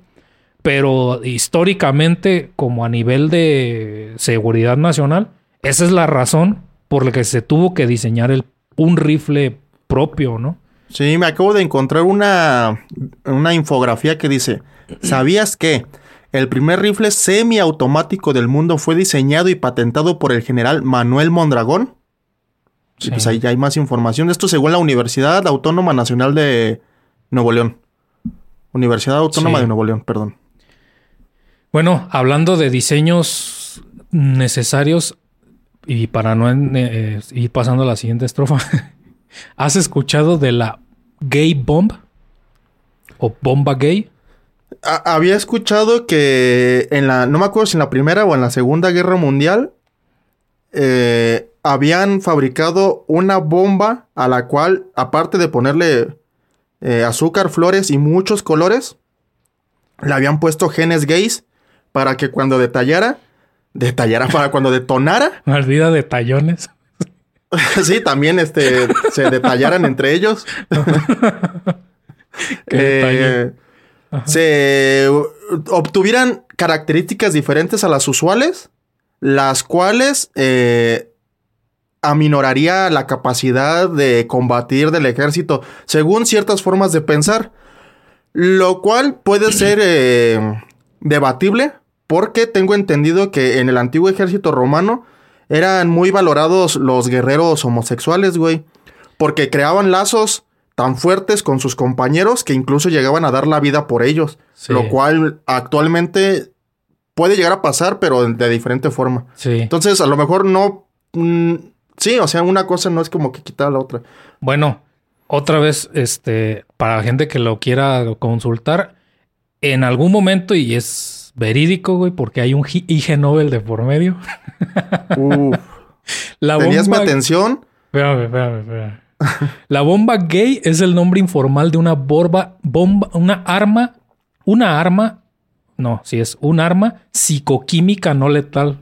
Pero históricamente, como a nivel de seguridad nacional, esa es la razón por la que se tuvo que diseñar el, un rifle propio, ¿no?
Sí, me acabo de encontrar una, una infografía que dice, ¿sabías que el primer rifle semiautomático del mundo fue diseñado y patentado por el general Manuel Mondragón? Y
Sí.
pues ahí ya hay más información. Esto según la Universidad Autónoma Nacional de Nuevo León. Universidad Autónoma
Sí.
de Nuevo León, perdón.
Bueno, hablando de diseños necesarios y para no eh, ir pasando a la siguiente estrofa, ¿has escuchado de la gay bomb o bomba gay?
A- había escuchado que en la, no me acuerdo si en la primera o en la segunda guerra mundial, eh, habían fabricado una bomba a la cual, aparte de ponerle eh, azúcar, flores y muchos colores, le habían puesto genes gays para que cuando detallara, detallara para cuando detonara,
Maldita de tallones.
sí, también este, se detallaran entre ellos. Eh, se obtuvieran características diferentes a las usuales, las cuales eh, aminoraría la capacidad de combatir del ejército según ciertas formas de pensar, lo cual puede ser eh, debatible porque tengo entendido que en el antiguo ejército romano eran muy valorados los guerreros homosexuales, güey, porque creaban lazos tan fuertes con sus compañeros que incluso llegaban a dar la vida por ellos,
Sí.
lo cual actualmente puede llegar a pasar, pero de diferente forma.
Sí.
Entonces, a lo mejor no. mm, sí, o sea, una cosa no es como que quitar la otra.
Bueno, otra vez, este, para la gente que lo quiera consultar, en algún momento, y es verídico, güey, porque hay un IG Nobel de por medio.
Uf.
La
¿Tenías mi atención?
Espérame, espérame, espérame. La bomba gay es el nombre informal de una bomba, bomba, una arma, una arma, no, si es un arma psicoquímica no letal.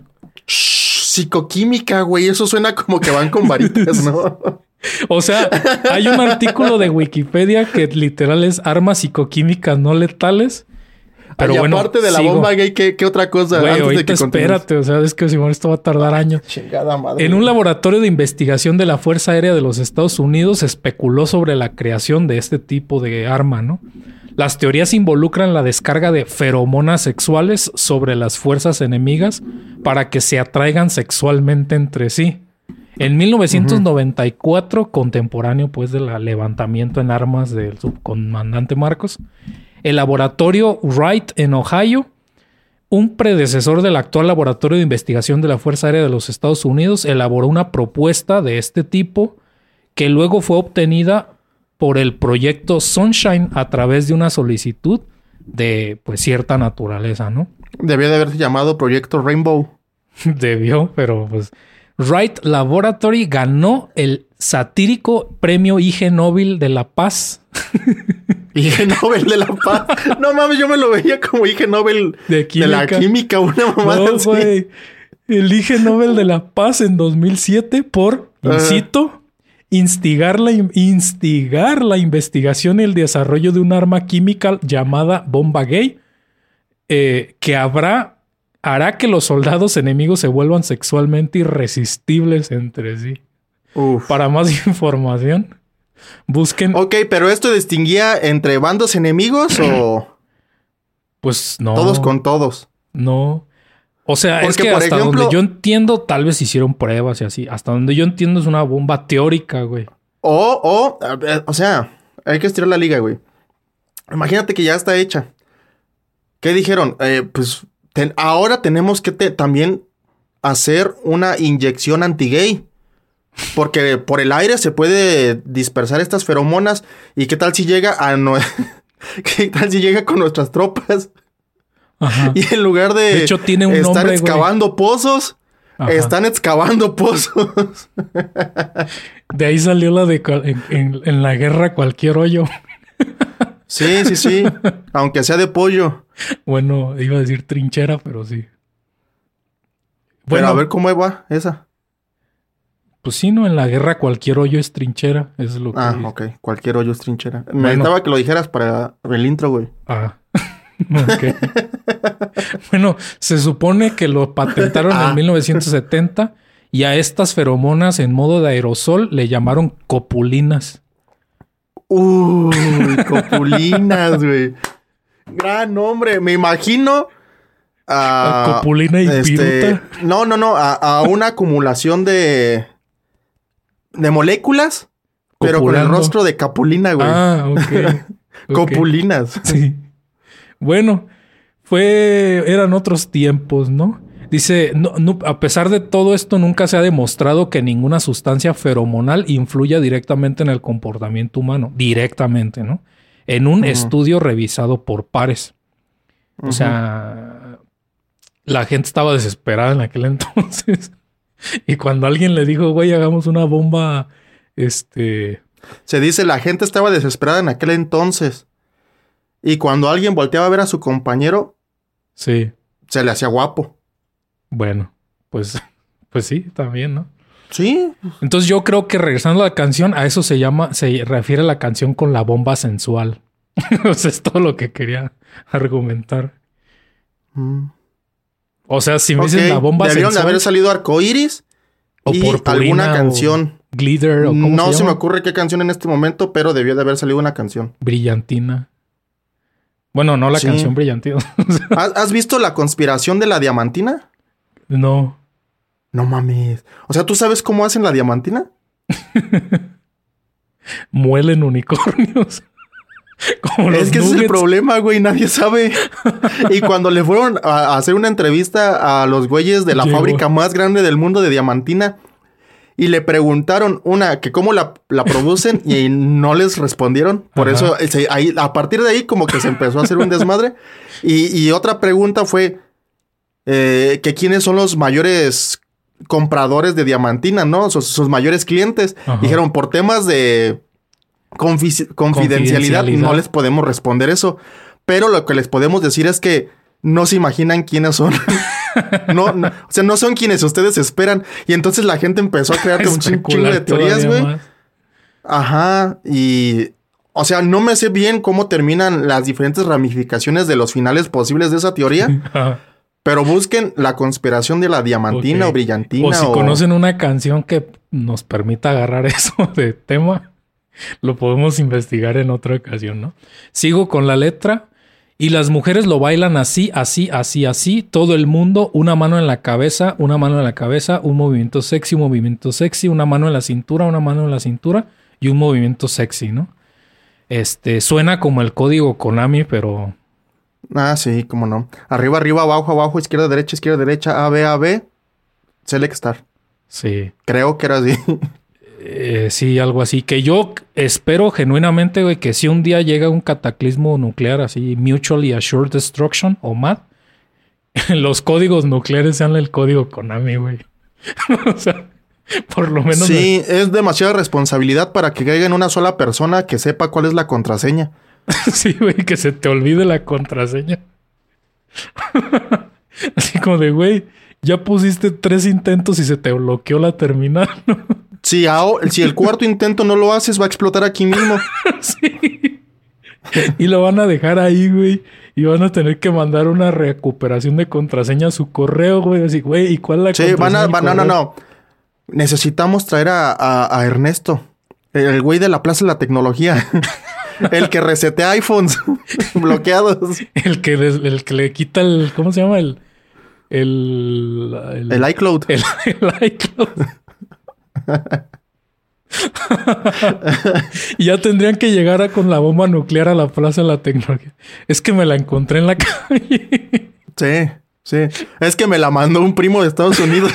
Psicoquímica, güey. Eso suena como que van con varitas, ¿no?
O sea, hay un artículo de Wikipedia que literal es armas psicoquímicas no letales. Pero
y
bueno,
aparte de la
sigo.
bomba gay, ¿qué, qué otra cosa?
Güey,
antes de que
espérate, o sea, es que Simón, esto va a tardar años.
Chingada madre.
En un laboratorio de investigación de la Fuerza Aérea de los Estados Unidos se especuló sobre la creación de este tipo de arma, ¿no? Las teorías involucran la descarga de feromonas sexuales sobre las fuerzas enemigas para que se atraigan sexualmente entre sí. En 1994, contemporáneo pues del levantamiento en armas del subcomandante Marcos, el laboratorio Wright en Ohio un predecesor del actual laboratorio de investigación de la Fuerza Aérea de los Estados Unidos elaboró una propuesta de este tipo que luego fue obtenida por el proyecto Sunshine a través de una solicitud de pues cierta naturaleza, ¿no?
Debió de haberse llamado Proyecto Rainbow.
Debió, pero pues Wright Laboratory ganó el satírico premio IG Nobel de la Paz
Ige Nobel de la Paz. No mames, yo me lo veía como Ige Nobel
de
de la
química.
una mamada
No,
así.
El IG Nobel de la Paz en 2007 por,
Ajá.
incito, instigar la, in- instigar la investigación y el desarrollo de un arma química llamada bomba gay eh, que habrá hará que los soldados enemigos se vuelvan sexualmente irresistibles entre sí.
Uf.
Para más información, busquen.
Ok, pero esto distinguía entre bandos enemigos o
Pues no.
todos con todos.
No. O sea, es que
por
hasta
ejemplo-
donde yo entiendo, tal vez hicieron pruebas y así. Hasta donde yo entiendo es una bomba teórica, güey.
O, o, o sea, hay que estirar la liga, güey. Imagínate que ya está hecha. ¿Qué dijeron? Eh, pues ten- ahora tenemos que te- también hacer una inyección anti-gay. Porque por el aire se puede dispersar estas feromonas. ¿Y qué tal si llega a no... ¿Qué tal si llega con nuestras tropas?
Ajá.
Y en lugar de,
De hecho, tiene un
estar
nombre, güey.
excavando pozos,
Ajá.
están excavando pozos.
De ahí salió la de en, en- en la guerra cualquier hoyo.
sí, sí, sí. Aunque sea de pollo.
Bueno, iba a decir trinchera, pero sí.
Bueno, a ver cómo va esa.
Pues sí, no, en la guerra cualquier hoyo es trinchera. Es lo que.
Ah, ok. Cualquier hoyo es trinchera.
Bueno.
Necesitaba que lo dijeras para el intro, güey.
Ah. bueno, se supone que lo patentaron
Ah.
en 1970 y a estas feromonas en modo de aerosol le llamaron copulinas.
Uy, copulinas, güey. Gran nombre. Me imagino. a-
Copulina y piruta.
No, no, no. A, a una acumulación de. de moléculas. Pero con el rostro de capulina, güey.
Ah, ok. Ok.
Copulinas.
Sí. Bueno, fue. eran otros tiempos, ¿no? Dice, no- no- a pesar de todo esto, nunca se ha demostrado que ninguna sustancia feromonal influya directamente en el comportamiento humano. Directamente, ¿no? En un estudio revisado por pares. O sea, la gente estaba desesperada en aquel entonces. y cuando alguien le dijo, güey, hagamos una bomba, este,
Se dice, la gente estaba desesperada en aquel entonces. Y cuando alguien volteaba a ver a su compañero,
sí,
se le hacía guapo.
bueno, pues, pues sí, también, ¿no?
Sí.
Entonces yo creo que regresando a la canción, a eso se llama, se refiere la canción con la bomba sensual. o sea, es todo lo que quería argumentar.
Mm.
O sea, si me dicen la bomba
Debieron de
sensual
haber salido arcoíris
o
y
purpurina
alguna
o
canción.
glitter o cómo
No
se,
se, me ocurre qué canción en este momento, pero debió de haber salido una canción.
Brillantina. Bueno, no la
Sí.
canción Brillantina.
¿Has, visto la conspiración de la diamantina?
no.
No mames. O sea, ¿tú sabes cómo hacen la diamantina?
Muelen unicornios. Como los
es que ese es el problema, güey. Nadie sabe. y cuando le fueron a a hacer una entrevista a los güeyes de la
Llegó.
fábrica más grande del mundo de diamantina y le preguntaron una que cómo la, la producen y no les respondieron. Por
Ajá.
eso se- ahí, a partir de ahí como que se empezó a hacer un desmadre. Y, y otra pregunta fue eh, que quiénes son los mayores compradores de diamantina, ¿no? Sus, sus mayores clientes.
Ajá.
Dijeron, por temas de confi- confidencialidad,
Confidencialidad.
no les podemos responder eso. Pero lo que les podemos decir es que no se imaginan quiénes son. no, no, o sea, no son quienes ustedes esperan. Y entonces la gente empezó a crear un chin- chingo de teorías, güey. Ajá, y... O sea, no me sé bien cómo terminan las diferentes ramificaciones de los finales posibles de esa teoría. pero busquen la conspiración de la diamantina o brillantina.
O si conocen una canción que nos permita agarrar eso de tema, lo podemos investigar en otra ocasión, ¿no? Sigo con la letra. Y las mujeres lo bailan así, así, así, así. Todo el mundo, una mano en la cabeza, una mano en la cabeza, un movimiento sexy, un movimiento sexy, una mano en la cintura, una mano en la cintura y un movimiento sexy, ¿no? Este, suena como el código Konami, pero...
Ah, sí, cómo no. Arriba, arriba, abajo, abajo, izquierda, derecha, izquierda, derecha, A, B, A, B. Select Star.
Sí.
Creo que era así.
Eh, sí, algo así. Que yo espero genuinamente, güey, que si un día llega un cataclismo nuclear así, Mutually Assured Destruction o MAD, los códigos nucleares sean el código Konami, güey. o sea, por lo menos.
Sí, es demasiada responsabilidad para que caiga en una sola persona que sepa cuál es la contraseña.
sí, güey, que se te olvide la contraseña. Así como de, güey, ya pusiste tres intentos y se te bloqueó la terminal.
Si, si el cuarto intento no lo haces, va a explotar aquí mismo.
sí. Y lo van a dejar ahí, güey. Y van a tener que mandar una recuperación de contraseña a su correo, güey. Así, güey, ¿y cuál es la
sí, contraseña? Sí, van a, no, no, no. Necesitamos traer a, Ernesto, el güey de la Plaza de la Tecnología. el que resetea iPhones bloqueados.
El que, el que le quita el. ¿Cómo se llama? El. El.
El, iCloud.
El, iCloud. y ya tendrían que llegar a, con la bomba nuclear a la Plaza de la Tecnología. Es que me la encontré en la calle.
sí, sí. Es que me la mandó un primo de Estados Unidos.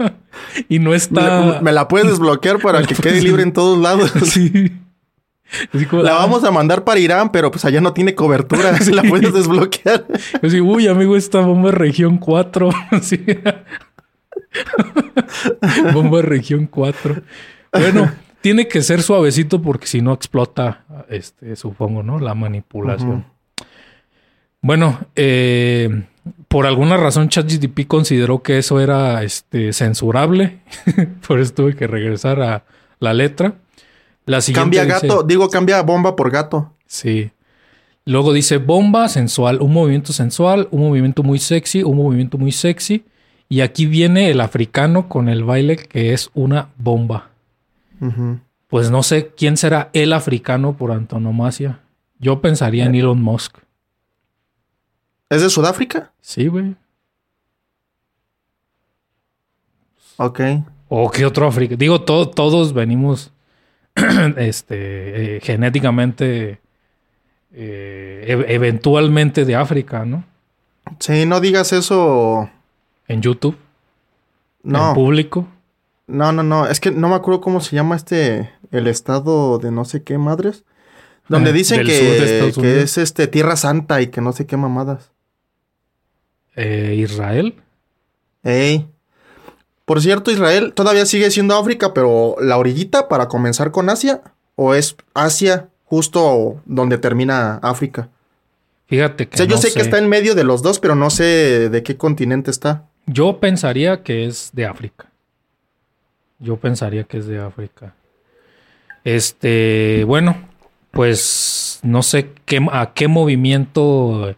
y no está.
Me, la puedes desbloquear para que quede libre en todos lados.
Sí.
la ah. vamos a mandar para Irán, pero pues allá no tiene cobertura. Si la puedes desbloquear.
Uy, amigo, esta bomba es región 4. bomba región 4. Bueno, tiene que ser suavecito porque si no explota, este, supongo, ¿no? La manipulación. Bueno, eh, por alguna razón ChatGPT consideró que eso era este, censurable, por eso tuve que regresar a la letra.
La cambia gato, digo cambia bomba por gato.
Sí. Luego dice bomba sensual, un movimiento sensual, un movimiento muy sexy, un movimiento muy sexy. Y aquí viene el africano con el baile que es una bomba. Pues no sé quién será el africano por antonomasia. Yo pensaría en. Elon Musk.
¿Es de Sudáfrica?
Sí, güey.
Ok.
¿O qué otro África? Digo, todos venimos este, eh, genéticamente, eh, eventualmente de África, ¿no?
Sí, no digas eso.
En YouTube. No. En público.
No, no, no. Es que no me acuerdo cómo se llama este. El estado de no sé qué madres. Donde dicen que, que es este Tierra Santa y que no sé qué mamadas.
Eh, Israel.
Ey. Por cierto, Israel todavía sigue siendo África, pero la orillita para comenzar con Asia, o es Asia justo donde termina África.
Fíjate que.
O sea, yo sé, que está en medio de los dos, pero no sé de qué continente está.
Yo pensaría que es de África. Yo pensaría que es de África. Este, bueno, pues no sé qué, a qué movimiento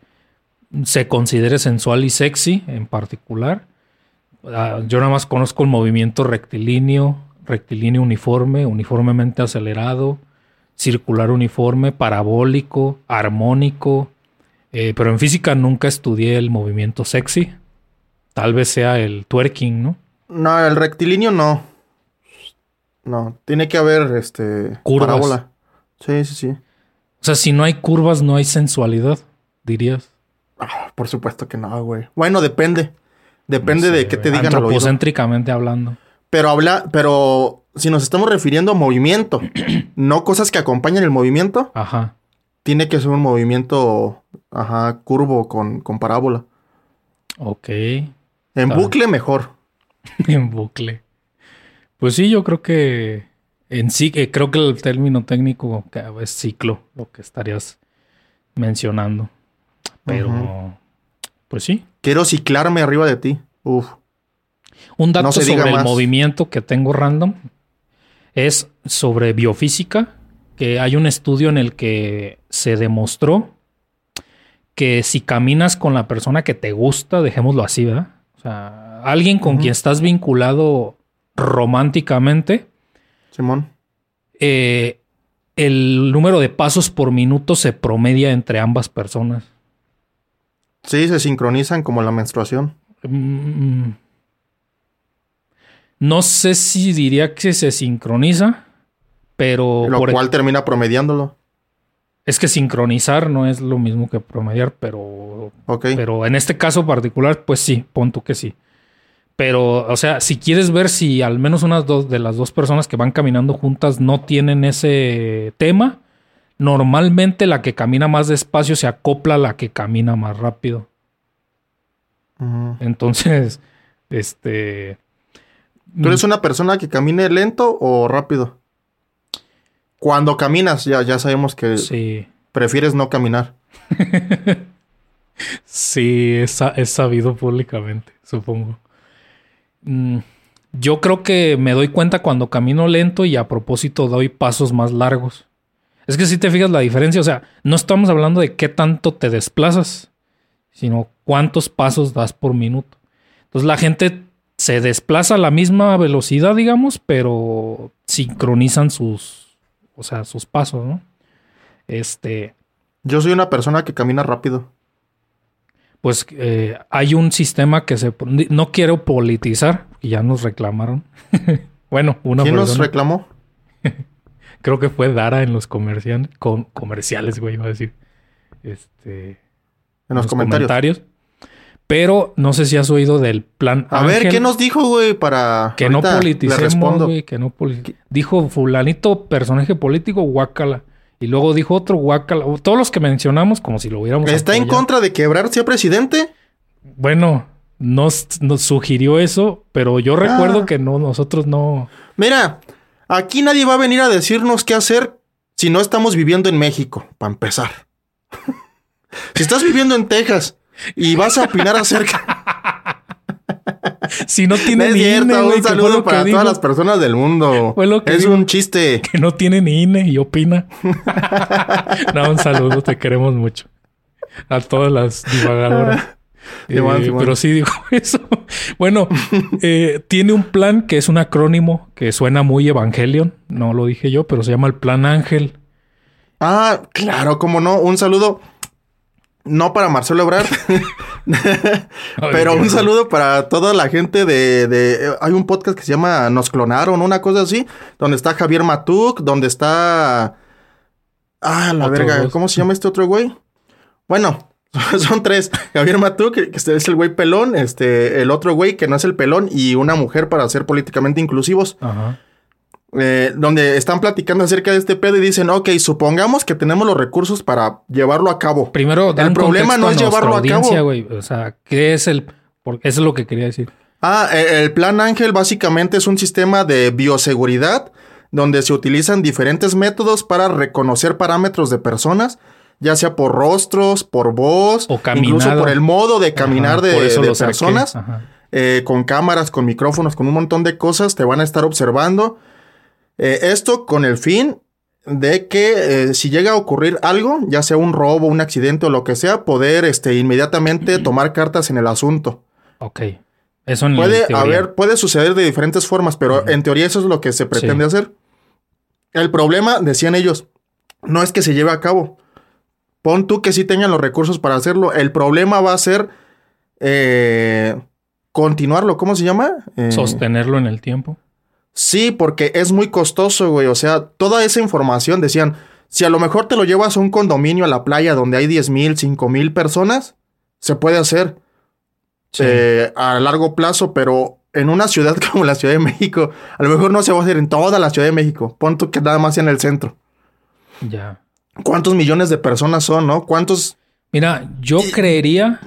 se considere sensual y sexy en particular. Ah, yo nada más conozco el movimiento rectilíneo, rectilíneo uniforme, uniformemente acelerado, circular uniforme, parabólico, armónico. Eh, pero en física nunca estudié el movimiento sexy. Tal vez sea el twerking, ¿no?
No, el rectilíneo no. No, tiene que haber este
curvas.
parábola. Sí, sí, sí.
O sea, si no hay curvas, no hay sensualidad, dirías.
Ah, por supuesto que no, güey. Bueno, depende. Depende de qué te digan
oído. hablando.
Pero habla, pero si nos estamos refiriendo a movimiento, no cosas que acompañan el movimiento.
Ajá.
Tiene que ser un movimiento, ajá, curvo con, con parábola.
Ok.
En bucle mejor.
en bucle. Pues sí, yo creo que en sí, que creo que el término técnico es ciclo, lo que estarías mencionando. Pero, pues sí.
Quiero ciclarme arriba de ti. Uf.
Un dato sobre el movimiento que tengo random. Es sobre biofísica, que hay un estudio en el que se demostró que si caminas con la persona que te gusta, dejémoslo así, ¿verdad? O sea, alguien con quien estás vinculado románticamente.
Simón.
Eh, el número de pasos por minuto se promedia entre ambas personas.
Sí, se sincronizan como la menstruación. Mm,
no sé si diría que se sincroniza, pero...
Lo cual termina promediándolo.
Es que sincronizar no es lo mismo que promediar, pero. Pero en este caso particular, pues sí, pon tú que sí. Pero, o sea, si quieres ver si al menos unas dos de las dos personas que van caminando juntas no tienen ese tema, normalmente la que camina más despacio se acopla a la que camina más rápido. Entonces, este.
¿Tú eres una persona que camine lento o rápido? Cuando caminas, ya, ya sabemos que sí. prefieres no caminar.
sí, es, sabido públicamente, supongo. Mm, yo creo que me doy cuenta cuando camino lento y a propósito doy pasos más largos. Es que si te fijas la diferencia, o sea, no estamos hablando de qué tanto te desplazas, sino cuántos pasos das por minuto. Entonces la gente se desplaza a la misma velocidad, digamos, pero sincronizan sus, o sea, sus pasos, ¿no? Este.
Yo soy una persona que camina rápido.
Pues eh, hay un sistema que se. No quiero politizar, y ya nos reclamaron. bueno, una
¿Quién nos reclamó?
Creo que fue Dara en los comerciales, con, comerciales, güey, iba a decir. Este.
En los, comentarios.
Pero no sé si has oído del plan.
A ver, ¿qué nos dijo, güey? Para.
Que no politicemos, güey. Que no Dijo Fulanito, personaje político, guácala. Y luego dijo otro guácala. Todos los que mencionamos, como si lo hubiéramos.
¿Está en contra de quebrar sea presidente?
Bueno, nos, sugirió eso, pero yo recuerdo ah. que no, nosotros no.
Mira, aquí nadie va a venir a decirnos qué hacer si no estamos viviendo en México, para empezar. si estás viviendo en Texas y vas a opinar acerca.
si no tiene
ni INE, un saludo para todas las personas del mundo. es un chiste.
Que no tiene ni INE y opina. no, un saludo, te queremos mucho. A todas las divagadoras. Eh, pero sí dijo eso. Bueno, eh, tiene un plan que es un acrónimo que suena muy Evangelion. No lo dije yo, pero se llama el Plan Ángel.
Ah, claro, como no. Un saludo no para Marcelo Ebrard, pero un saludo para toda la gente de, Hay un podcast que se llama Nos Clonaron, una cosa así, donde está Javier Matuk, donde está... Ah, la verga, ¿cómo se llama este otro güey? Bueno, son tres. Javier Matuk, que este es el güey pelón, este, el otro güey que no es el pelón y una mujer para ser políticamente inclusivos. Ajá. Eh, donde están platicando acerca de este pedo y dicen, ok, supongamos que tenemos los recursos para llevarlo a cabo.
Primero, el problema no es llevarlo a cabo. O sea, ¿qué es el...? Porque eso es lo que quería decir.
Ah, e, el Plan Ángel básicamente es un sistema de bioseguridad donde se utilizan diferentes métodos para reconocer parámetros de personas, ya sea por rostros, por voz, o incluso por el modo de caminar de, personas, eh, con cámaras, con micrófonos, con un montón de cosas, te van a estar observando eh, esto con el fin de que eh, si llega a ocurrir algo, ya sea un robo, un accidente o lo que sea, poder este, inmediatamente tomar cartas en el asunto.
Ok. Eso en
puede haber, puede suceder de diferentes formas, pero en teoría eso es lo que se pretende hacer. El problema, decían ellos, no es que se lleve a cabo. Pon tú que sí tengan los recursos para hacerlo. El problema va a ser eh, continuarlo. ¿Cómo se llama?
Sostenerlo en el tiempo.
Sí, porque es muy costoso, güey. O sea, toda esa información decían, si a lo mejor te lo llevas a un condominio a la playa donde hay 10 mil, 5 mil personas, se puede hacer eh, a largo plazo, pero en una ciudad como la Ciudad de México, a lo mejor no se va a hacer en toda la Ciudad de México. Ponto que nada más sea en el centro.
Ya.
¿Cuántos millones de personas son, no? ¿Cuántos?
Mira, yo creería.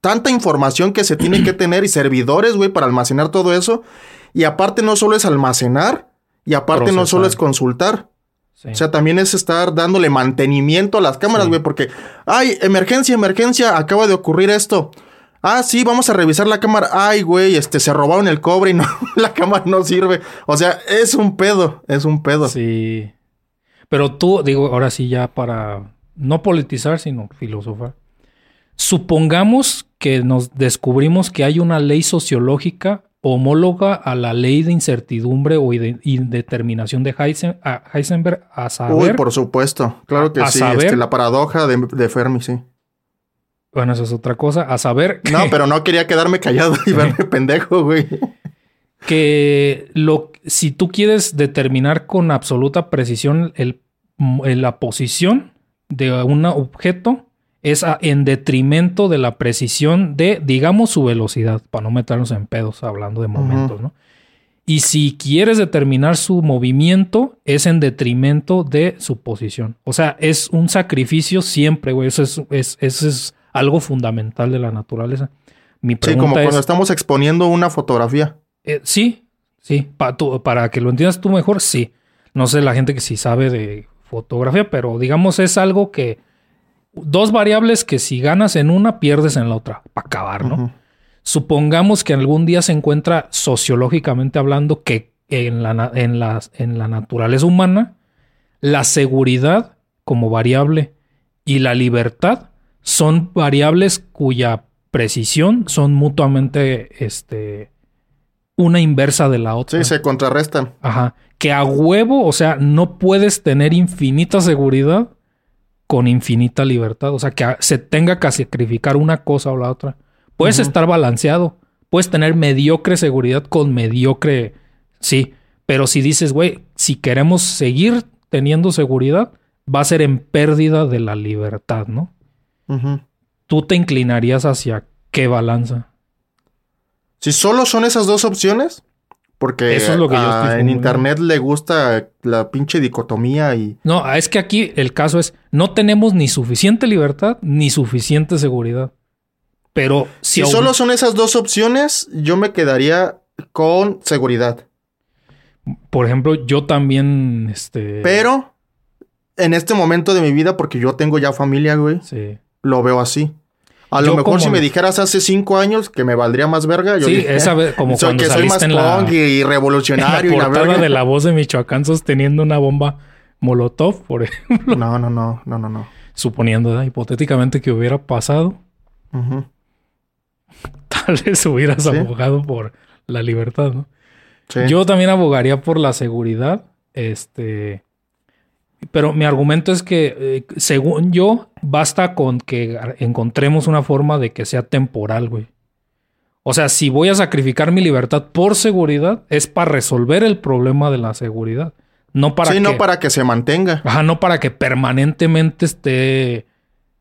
Tanta información que se tiene que tener y servidores, güey, para almacenar todo eso. Y aparte no solo es almacenar, y aparte no solo es consultar. O sea, también es estar dándole mantenimiento a las cámaras, güey, porque, ay, emergencia, emergencia, acaba de ocurrir esto. Ah, sí, vamos a revisar la cámara. Ay, güey, este, se robaron el cobre y no, la cámara no sirve. O sea, es un pedo, es un pedo.
Sí. Pero tú, digo, ahora sí ya para no politizar, sino filosofar. Supongamos que nos descubrimos que hay una ley sociológica homóloga a la ley de incertidumbre o indeterminación de Heisenberg a saber. Uy,
por supuesto. Claro que sí. Este, la paradoja de, de Fermi, sí.
Bueno, eso es otra cosa. A saber.
No, pero no quería quedarme callado y verme pendejo, güey.
Que lo, si tú quieres determinar con absoluta precisión el, la posición de un objeto, es en detrimento de la precisión de, digamos, su velocidad, para no meternos en pedos hablando de momentos, ¿no? Y si quieres determinar su movimiento, es en detrimento de su posición. O sea, es un sacrificio siempre, güey. Eso es, es, eso es algo fundamental de la naturaleza.
Mi sí, como cuando estamos exponiendo una fotografía.
Eh, sí, sí. para que lo entiendas tú mejor, sí. No sé la gente que sí sabe de fotografía, pero digamos es algo que... Dos variables que si ganas en una, pierdes en la otra, para acabar, ¿no? Supongamos que algún día se encuentra sociológicamente hablando que en la, en, en la naturaleza humana, la seguridad como variable y la libertad son variables cuya precisión son mutuamente este, una inversa de la otra.
Sí, se contrarrestan.
Ajá. Que a huevo, o sea, no puedes tener infinita seguridad con infinita libertad. O sea, que se tenga que sacrificar una cosa o la otra. Puedes estar balanceado. Puedes tener mediocre seguridad con mediocre. Sí. Pero si dices, güey, si queremos seguir teniendo seguridad, va a ser en pérdida de la libertad, ¿no? ¿Tú te inclinarías hacia qué balanza?
Si solo son esas dos opciones, porque Eso es lo que en internet le gusta la pinche dicotomía y...
No, es que aquí el caso es, no tenemos ni suficiente libertad ni suficiente seguridad. Pero
si, si solo son esas dos opciones, yo me quedaría con seguridad.
Por ejemplo, yo también, este...
Pero, en este momento de mi vida, porque yo tengo ya familia, güey. Sí lo veo así. A lo mejor si me dijeras hace cinco años que me valdría más verga, yo
sí, esa vez como cuando que soy más en la,
y revolucionario.
En la portada de la voz de Michoacán sosteniendo una bomba Molotov, por ejemplo.
No, no, no, no, no, no.
Suponiendo hipotéticamente que hubiera pasado, tal vez hubieras abogado por la libertad, ¿no? Yo también abogaría por la seguridad, este, pero mi argumento es que, eh, según yo, basta con que encontremos una forma de que sea temporal, güey. O sea, si voy a sacrificar mi libertad por seguridad, es para resolver el problema de la seguridad. No para
sí, no para que se mantenga.
Ajá, no para que permanentemente esté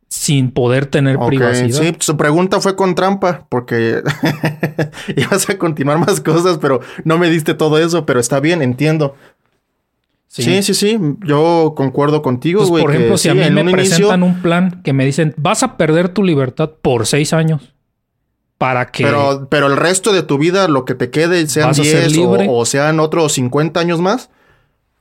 sin poder tener privacidad.
Sí, su pregunta fue con trampa, porque ibas a continuar más cosas, pero no me diste todo eso, pero está bien, entiendo. Sí, sí, sí, yo concuerdo contigo, pues, güey.
por ejemplo, si a mí me presentan un plan que me dicen, vas a perder tu libertad por seis años. Para que...
Pero, pero el resto de tu vida, lo que te quede, sean 10 o, sean otros 50 años más,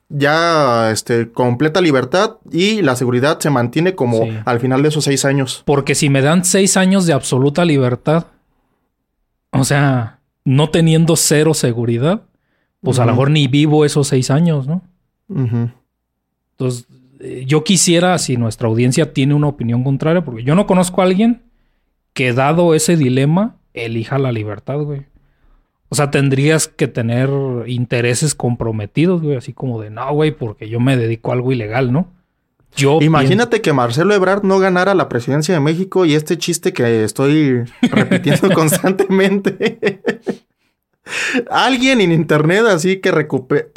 ya este, completa libertad y la seguridad se mantiene como al final de esos seis años.
Porque si me dan seis años de absoluta libertad, o sea, no teniendo cero seguridad, pues a lo mejor ni vivo esos seis años, ¿no? Entonces, eh, yo quisiera, si nuestra audiencia tiene una opinión contraria, porque yo no conozco a alguien que dado ese dilema, elija la libertad, güey. O sea, tendrías que tener intereses comprometidos, güey, así como de, no, güey, porque yo me dedico a algo ilegal, ¿no?
Yo Imagínate que Marcelo Ebrard no ganara la presidencia de México y este chiste que estoy repitiendo constantemente. Alguien en internet así que recopile,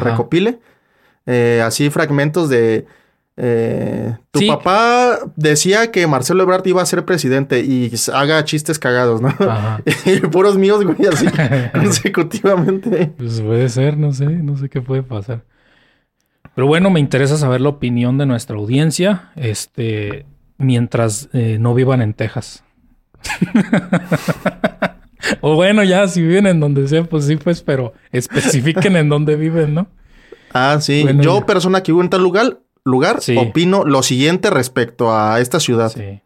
recopile, eh, así fragmentos de... Eh, tu papá decía que Marcelo Ebrard iba a ser presidente y haga chistes cagados, ¿no? y puros míos, güey, así consecutivamente.
Pues puede ser, no sé, no sé qué puede pasar. Pero bueno, me interesa saber la opinión de nuestra audiencia, este, mientras eh, no vivan en Texas. o bueno, ya si viven en donde sea, pues sí, pues, pero especifiquen en dónde viven, ¿no?
Ah, sí. Yo, persona que vivo en tal lugar, lugar opino lo siguiente respecto a esta ciudad. Sí.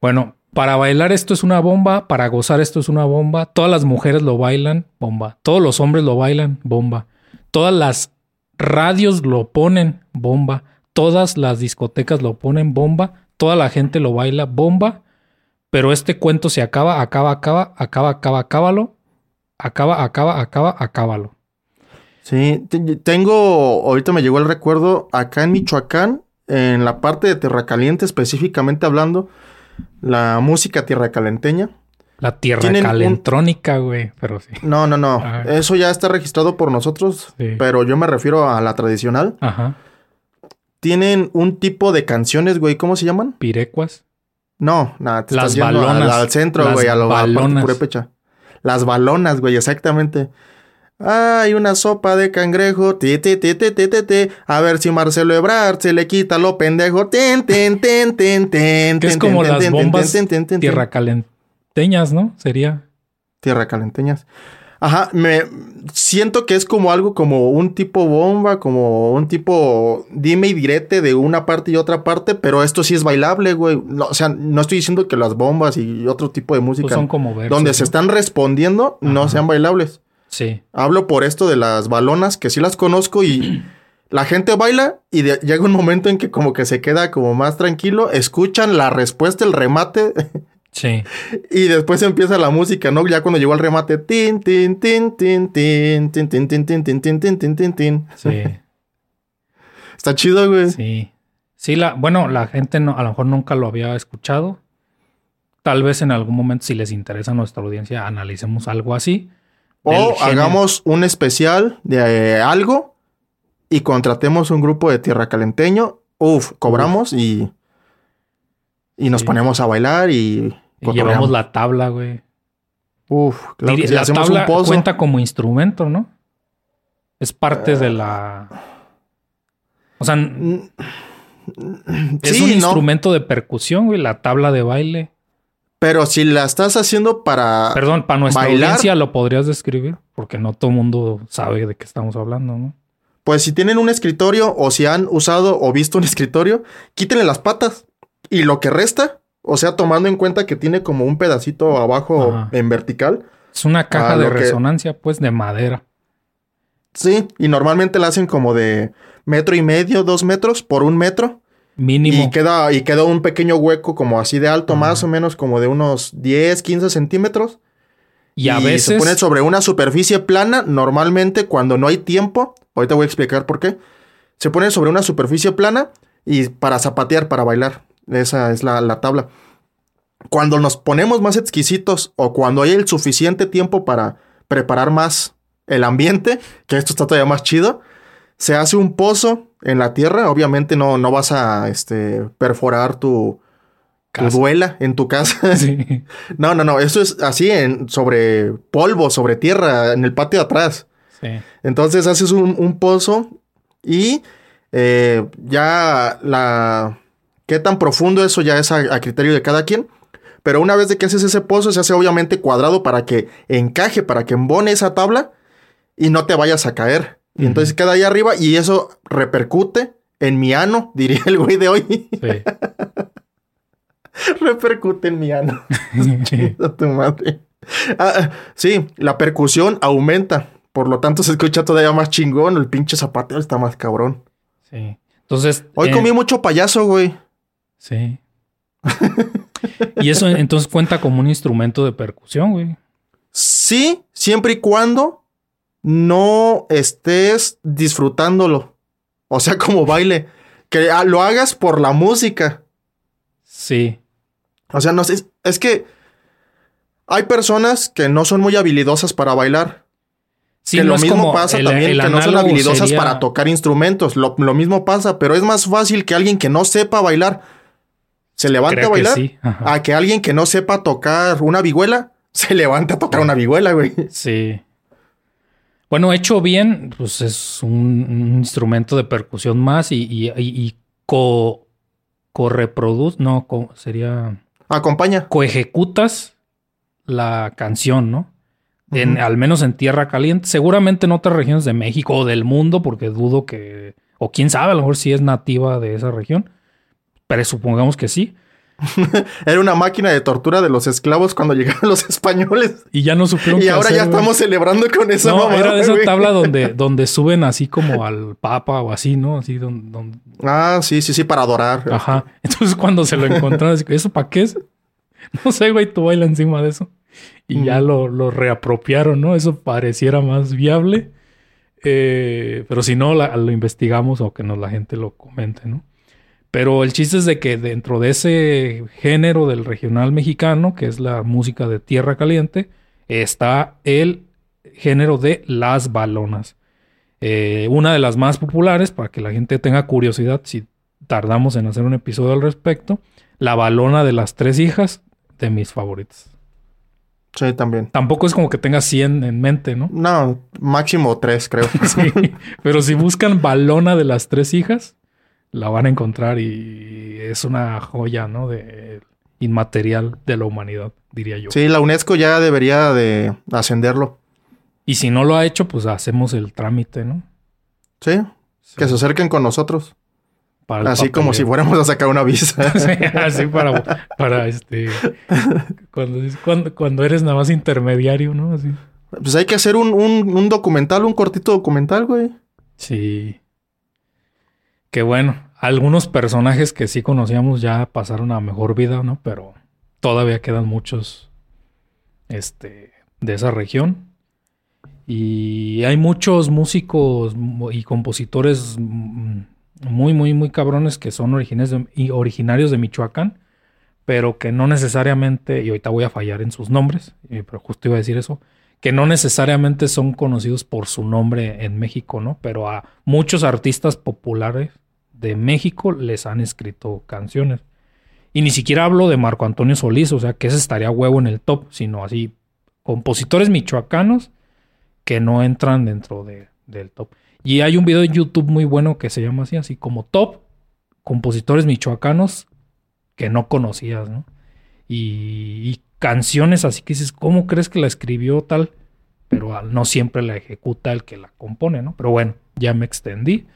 Bueno, para bailar esto es una bomba, para gozar esto es una bomba, todas las mujeres lo bailan, bomba, todos los hombres lo bailan, bomba, todas las radios lo ponen, bomba, todas las discotecas lo ponen, bomba, toda la gente lo baila, bomba, pero este cuento se acaba, acaba, acaba, acaba, acaba, acábalo, acaba, acaba, acaba, acábalo.
Sí, tengo, ahorita me llegó el recuerdo, acá en Michoacán, en la parte de Tierra Caliente específicamente hablando, la música tierra calenteña.
La tierra calentrónica, güey, pero sí.
No, no, no. Eso ya está registrado por nosotros, pero yo me refiero a la tradicional. Ajá. Tienen un tipo de canciones, güey, ¿cómo se llaman?
Pirecuas.
No, nada,
te Las balonas.
Al, centro, güey, a lo balonas. Las balonas, güey, exactamente. Hay una sopa de cangrejo. Ti, ti, ti, ti, ti, ti, A ver si Marcelo Ebrard se le quita lo pendejo. Ten, ten, ten, ten, ten.
Que es como las bombas tierra calenteñas, ¿no? Sería.
Tierra calenteñas. Ajá, me siento que es como algo como un tipo bomba, como un tipo dime y direte de una parte y otra parte, pero esto sí es bailable, güey. o sea, no estoy diciendo que las bombas y otro tipo de música
son como
donde se están respondiendo no sean bailables.
Sí.
Hablo por esto de las balonas, que sí las conozco y la gente baila y llega un momento en que como que se queda como más tranquilo, escuchan la respuesta, el remate.
Sí.
Y después empieza la música, ¿no? Ya cuando llegó el remate, tin, tin, tin, tin, tin, tin, tin, tin, tin, tin, tin, tin, tin, tin.
Sí.
Está chido, güey.
Sí. Sí, la, bueno, la gente no, a lo mejor nunca lo había escuchado. Tal vez en algún momento, si les interesa a nuestra audiencia, analicemos algo así.
O hagamos un especial de algo y contratemos un grupo de tierra calenteño. Uf, cobramos y. Y nos ponemos a bailar y.
Y llevamos la tabla, güey.
Uf,
claro que la tabla cuenta como instrumento, ¿no? Es parte de la. O sea. es un instrumento de percusión, güey, la tabla de baile.
Pero si la estás haciendo para.
Perdón, para nuestra audiencia lo podrías describir, porque no todo el mundo sabe de qué estamos hablando, ¿no?
Pues si tienen un escritorio o si han usado o visto un escritorio, quítenle las patas. Y lo que resta, o sea, tomando en cuenta que tiene como un pedacito abajo en vertical.
Es una caja de resonancia, pues, de madera.
Sí, y normalmente la hacen como de metro y medio, dos metros por un metro.
Mínimo.
Y queda, y queda un pequeño hueco como así de alto, más o menos como de unos 10, 15 centímetros.
Y a veces.
Se pone sobre una superficie plana, normalmente cuando no hay tiempo. Ahorita voy a explicar por qué. Se pone sobre una superficie plana y para zapatear, para bailar. Esa es la, la tabla. Cuando nos ponemos más exquisitos o cuando hay el suficiente tiempo para preparar más el ambiente, que esto está todavía más chido, se hace un pozo en la tierra. Obviamente no, no vas a este, perforar tu, duela en tu casa. no, no, no. Eso es así en, sobre polvo, sobre tierra, en el patio de atrás. Entonces haces un, pozo y eh, ya la... ¿Qué tan profundo eso ya es a, criterio de cada quien? Pero una vez de que haces ese pozo, se hace obviamente cuadrado para que encaje, para que embone esa tabla y no te vayas a caer. Y entonces queda ahí arriba y eso repercute en mi ano, diría el güey de hoy. Sí. repercute en mi ano. sí. tu madre. Ah, sí, la percusión aumenta. Por lo tanto, se escucha todavía más chingón. El pinche zapateo está más cabrón.
Sí. Entonces.
Hoy eh, comí mucho payaso, güey.
Sí. y eso entonces cuenta como un instrumento de percusión, güey.
Sí, siempre y cuando no estés disfrutándolo. O sea, como baile. Que lo hagas por la música.
Sí.
O sea, no sé. Es que hay personas que no son muy habilidosas para bailar. Sí, que lo mismo pasa también, que no son habilidosas para tocar instrumentos. Lo, mismo pasa, pero es más fácil que alguien que no sepa bailar se levante a bailar a que alguien que no sepa tocar una vihuela se levante a tocar una vihuela, güey.
Sí. Bueno, hecho bien, pues es un, instrumento de percusión más y, y, y, co, reproduce, no, sería...
Acompaña.
Coejecutas la canción, ¿no? En, Al menos en Tierra Caliente. Seguramente en otras regiones de México o del mundo, porque dudo que... O quién sabe, a lo mejor sí es nativa de esa región. Pero supongamos que sí.
Era una máquina de tortura de los esclavos cuando llegaron los españoles.
Y ya no supieron
Y
qué
ahora
hacer,
ya estamos celebrando con esa
No,
mamada,
era de esa tabla donde, donde suben así como al papa o así, ¿no? Así donde...
Ah, sí, sí, sí, para adorar.
Ajá. Entonces cuando se lo encontraron, así, ¿eso para qué es? No sé, güey, tú baila encima de eso. Y ya lo, lo reapropiaron, ¿no? Eso pareciera más viable. Eh, pero si no, la- lo investigamos o que nos la gente lo comente, ¿no? Pero el chiste es de que dentro de ese género del regional mexicano, que es la música de tierra caliente, está el género de las balonas. Eh, una de las más populares, para que la gente tenga curiosidad, si tardamos en hacer un episodio al respecto, la balona de las tres hijas de mis favoritas.
Sí, también.
Tampoco es como que tenga 100 en mente, ¿no?
No, máximo tres, creo.
Sí, pero si buscan balona de las tres hijas, la van a encontrar y es una joya, ¿no? De inmaterial de la humanidad, diría yo.
Sí, la UNESCO ya debería de ascenderlo.
Y si no lo ha hecho, pues hacemos el trámite, ¿no?
Sí,
Sí.
que se acerquen con nosotros.
Para
Así como si fuéramos a sacar una visa.
Sí, así para, para este. Cuando, cuando, cuando eres nada más intermediario, ¿no? Así.
pues hay que hacer un, un, un documental, un cortito documental, güey.
Sí. Que bueno, algunos personajes que sí conocíamos ya pasaron a mejor vida, ¿no? Pero todavía quedan muchos este, de esa región. Y hay muchos músicos y compositores muy, muy, muy cabrones que son originarios de, y originarios de Michoacán, pero que no necesariamente, y ahorita voy a fallar en sus nombres, eh, pero justo iba a decir eso, que no necesariamente son conocidos por su nombre en México, ¿no? Pero a muchos artistas populares de México les han escrito canciones. Y ni siquiera hablo de Marco Antonio Solís, o sea, que ese estaría huevo en el top, sino así compositores michoacanos que no entran dentro de- del top. Y hay un video en YouTube muy bueno que se llama así, así como top compositores michoacanos que no conocías, ¿no? Y, y canciones así que dices, ¿cómo crees que la escribió tal? Pero ah, no siempre la ejecuta el que la compone, ¿no? Pero bueno, ya me extendí.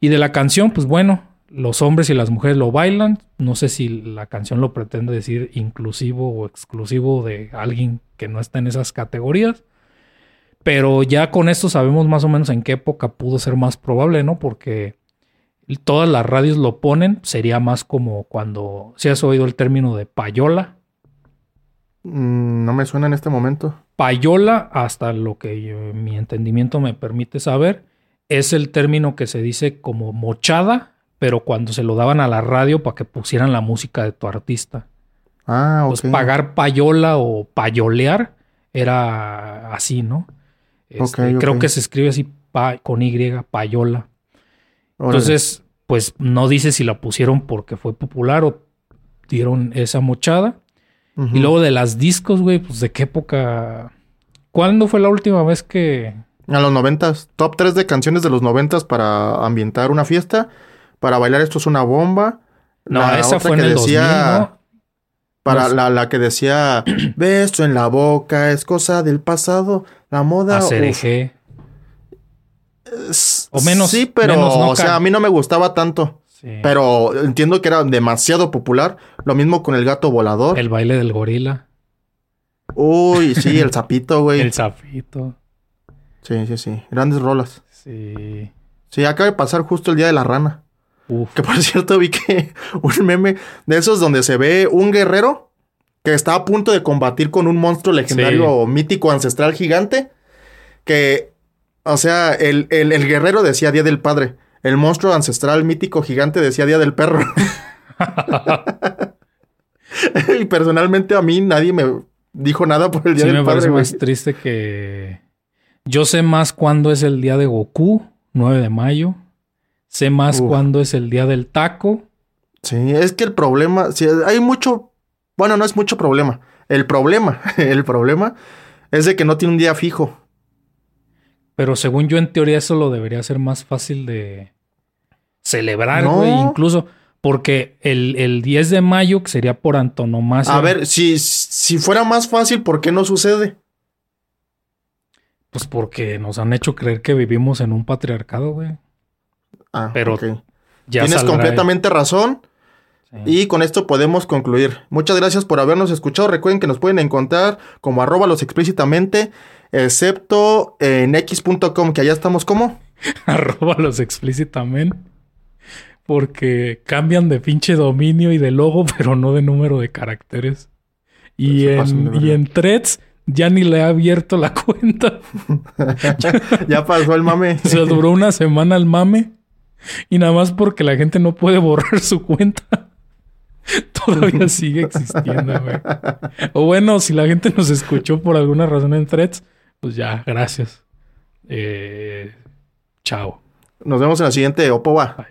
Y de la canción, pues bueno, los hombres y las mujeres lo bailan. No sé si la canción lo pretende decir inclusivo o exclusivo de alguien que no está en esas categorías. Pero ya con esto sabemos más o menos en qué época pudo ser más probable, ¿no? Porque todas las radios lo ponen. Sería más como cuando, si has oído el término de payola.
Mm, no me suena en este momento.
Payola, hasta lo que yo- mi entendimiento me permite saber, es el término que se dice como mochada, pero cuando se lo daban a la radio para que pusieran la música de tu artista.
Ah, ok.
Pues pagar payola o payolear era así, ¿no? Este, Creo que se escribe así pa- con Y, payola.
Órale.
Entonces, pues no dice si la pusieron porque fue popular o dieron esa mochada. Y luego de las discos, güey, pues de qué época. ¿Cuándo fue la última vez que.?
A los noventas. Top 3 de canciones de los noventas para ambientar una fiesta. Para bailar esto es una bomba.
No,
La
esa fue en el 2000, ¿no?
Para la, la que decía, beso en la boca, es cosa del pasado, la moda. es-
O menos,
Sí, pero,
menos, ¿no?
o sea, a mí no me gustaba tanto.
Sí.
Pero entiendo que era demasiado popular. Lo mismo con el gato volador.
El baile del gorila.
Uy, sí, el sapito, güey.
El zafito.
Sí, sí, sí. Grandes rolas.
Sí.
Sí, acaba de pasar justo el día de la rana.
Uf.
Que por cierto vi que un meme de esos donde se ve un guerrero que está a punto de combatir con un monstruo legendario mítico ancestral gigante. Que, o sea, el, el- el guerrero decía Día del Padre. El monstruo ancestral mítico gigante decía Día del Perro. y personalmente a mí nadie me dijo nada por el Día
Sí,
del
me
Padre.
parece
güey.
más triste que. Yo sé más cuándo es el día de Goku, 9 de mayo. Sé más
Uf.
cuándo es el día del taco.
Sí, es que el problema, sí, hay mucho, bueno, no es mucho problema. El problema, el problema es de que no tiene un día fijo.
Pero según yo, en teoría, eso lo debería ser más fácil de celebrar,
No.
güey. Incluso porque el, el 10 de mayo, que sería por antonomasia.
A ver, si, si fuera más fácil, ¿por qué no sucede?
Pues porque nos han hecho creer que vivimos en un patriarcado, güey.
Ah,
Pero. Ya
Tienes completamente razón. Y con esto podemos concluir. Muchas gracias por habernos escuchado. Recuerden que nos pueden encontrar como arroba los explícitamente, excepto en x.com, que allá estamos como.
arroba los explícitamente. Porque cambian de pinche dominio y de logo, pero no de número de caracteres. Y, en, y en threads ya ni le he abierto la cuenta.
ya, pasó el mame.
Se duró una semana el mame. Y nada más porque la gente no puede borrar su cuenta. Todavía sigue existiendo, güey. O bueno, si la gente nos escuchó por alguna razón en threads, pues ya, gracias. Eh, chao.
Nos vemos en la siguiente Opoba.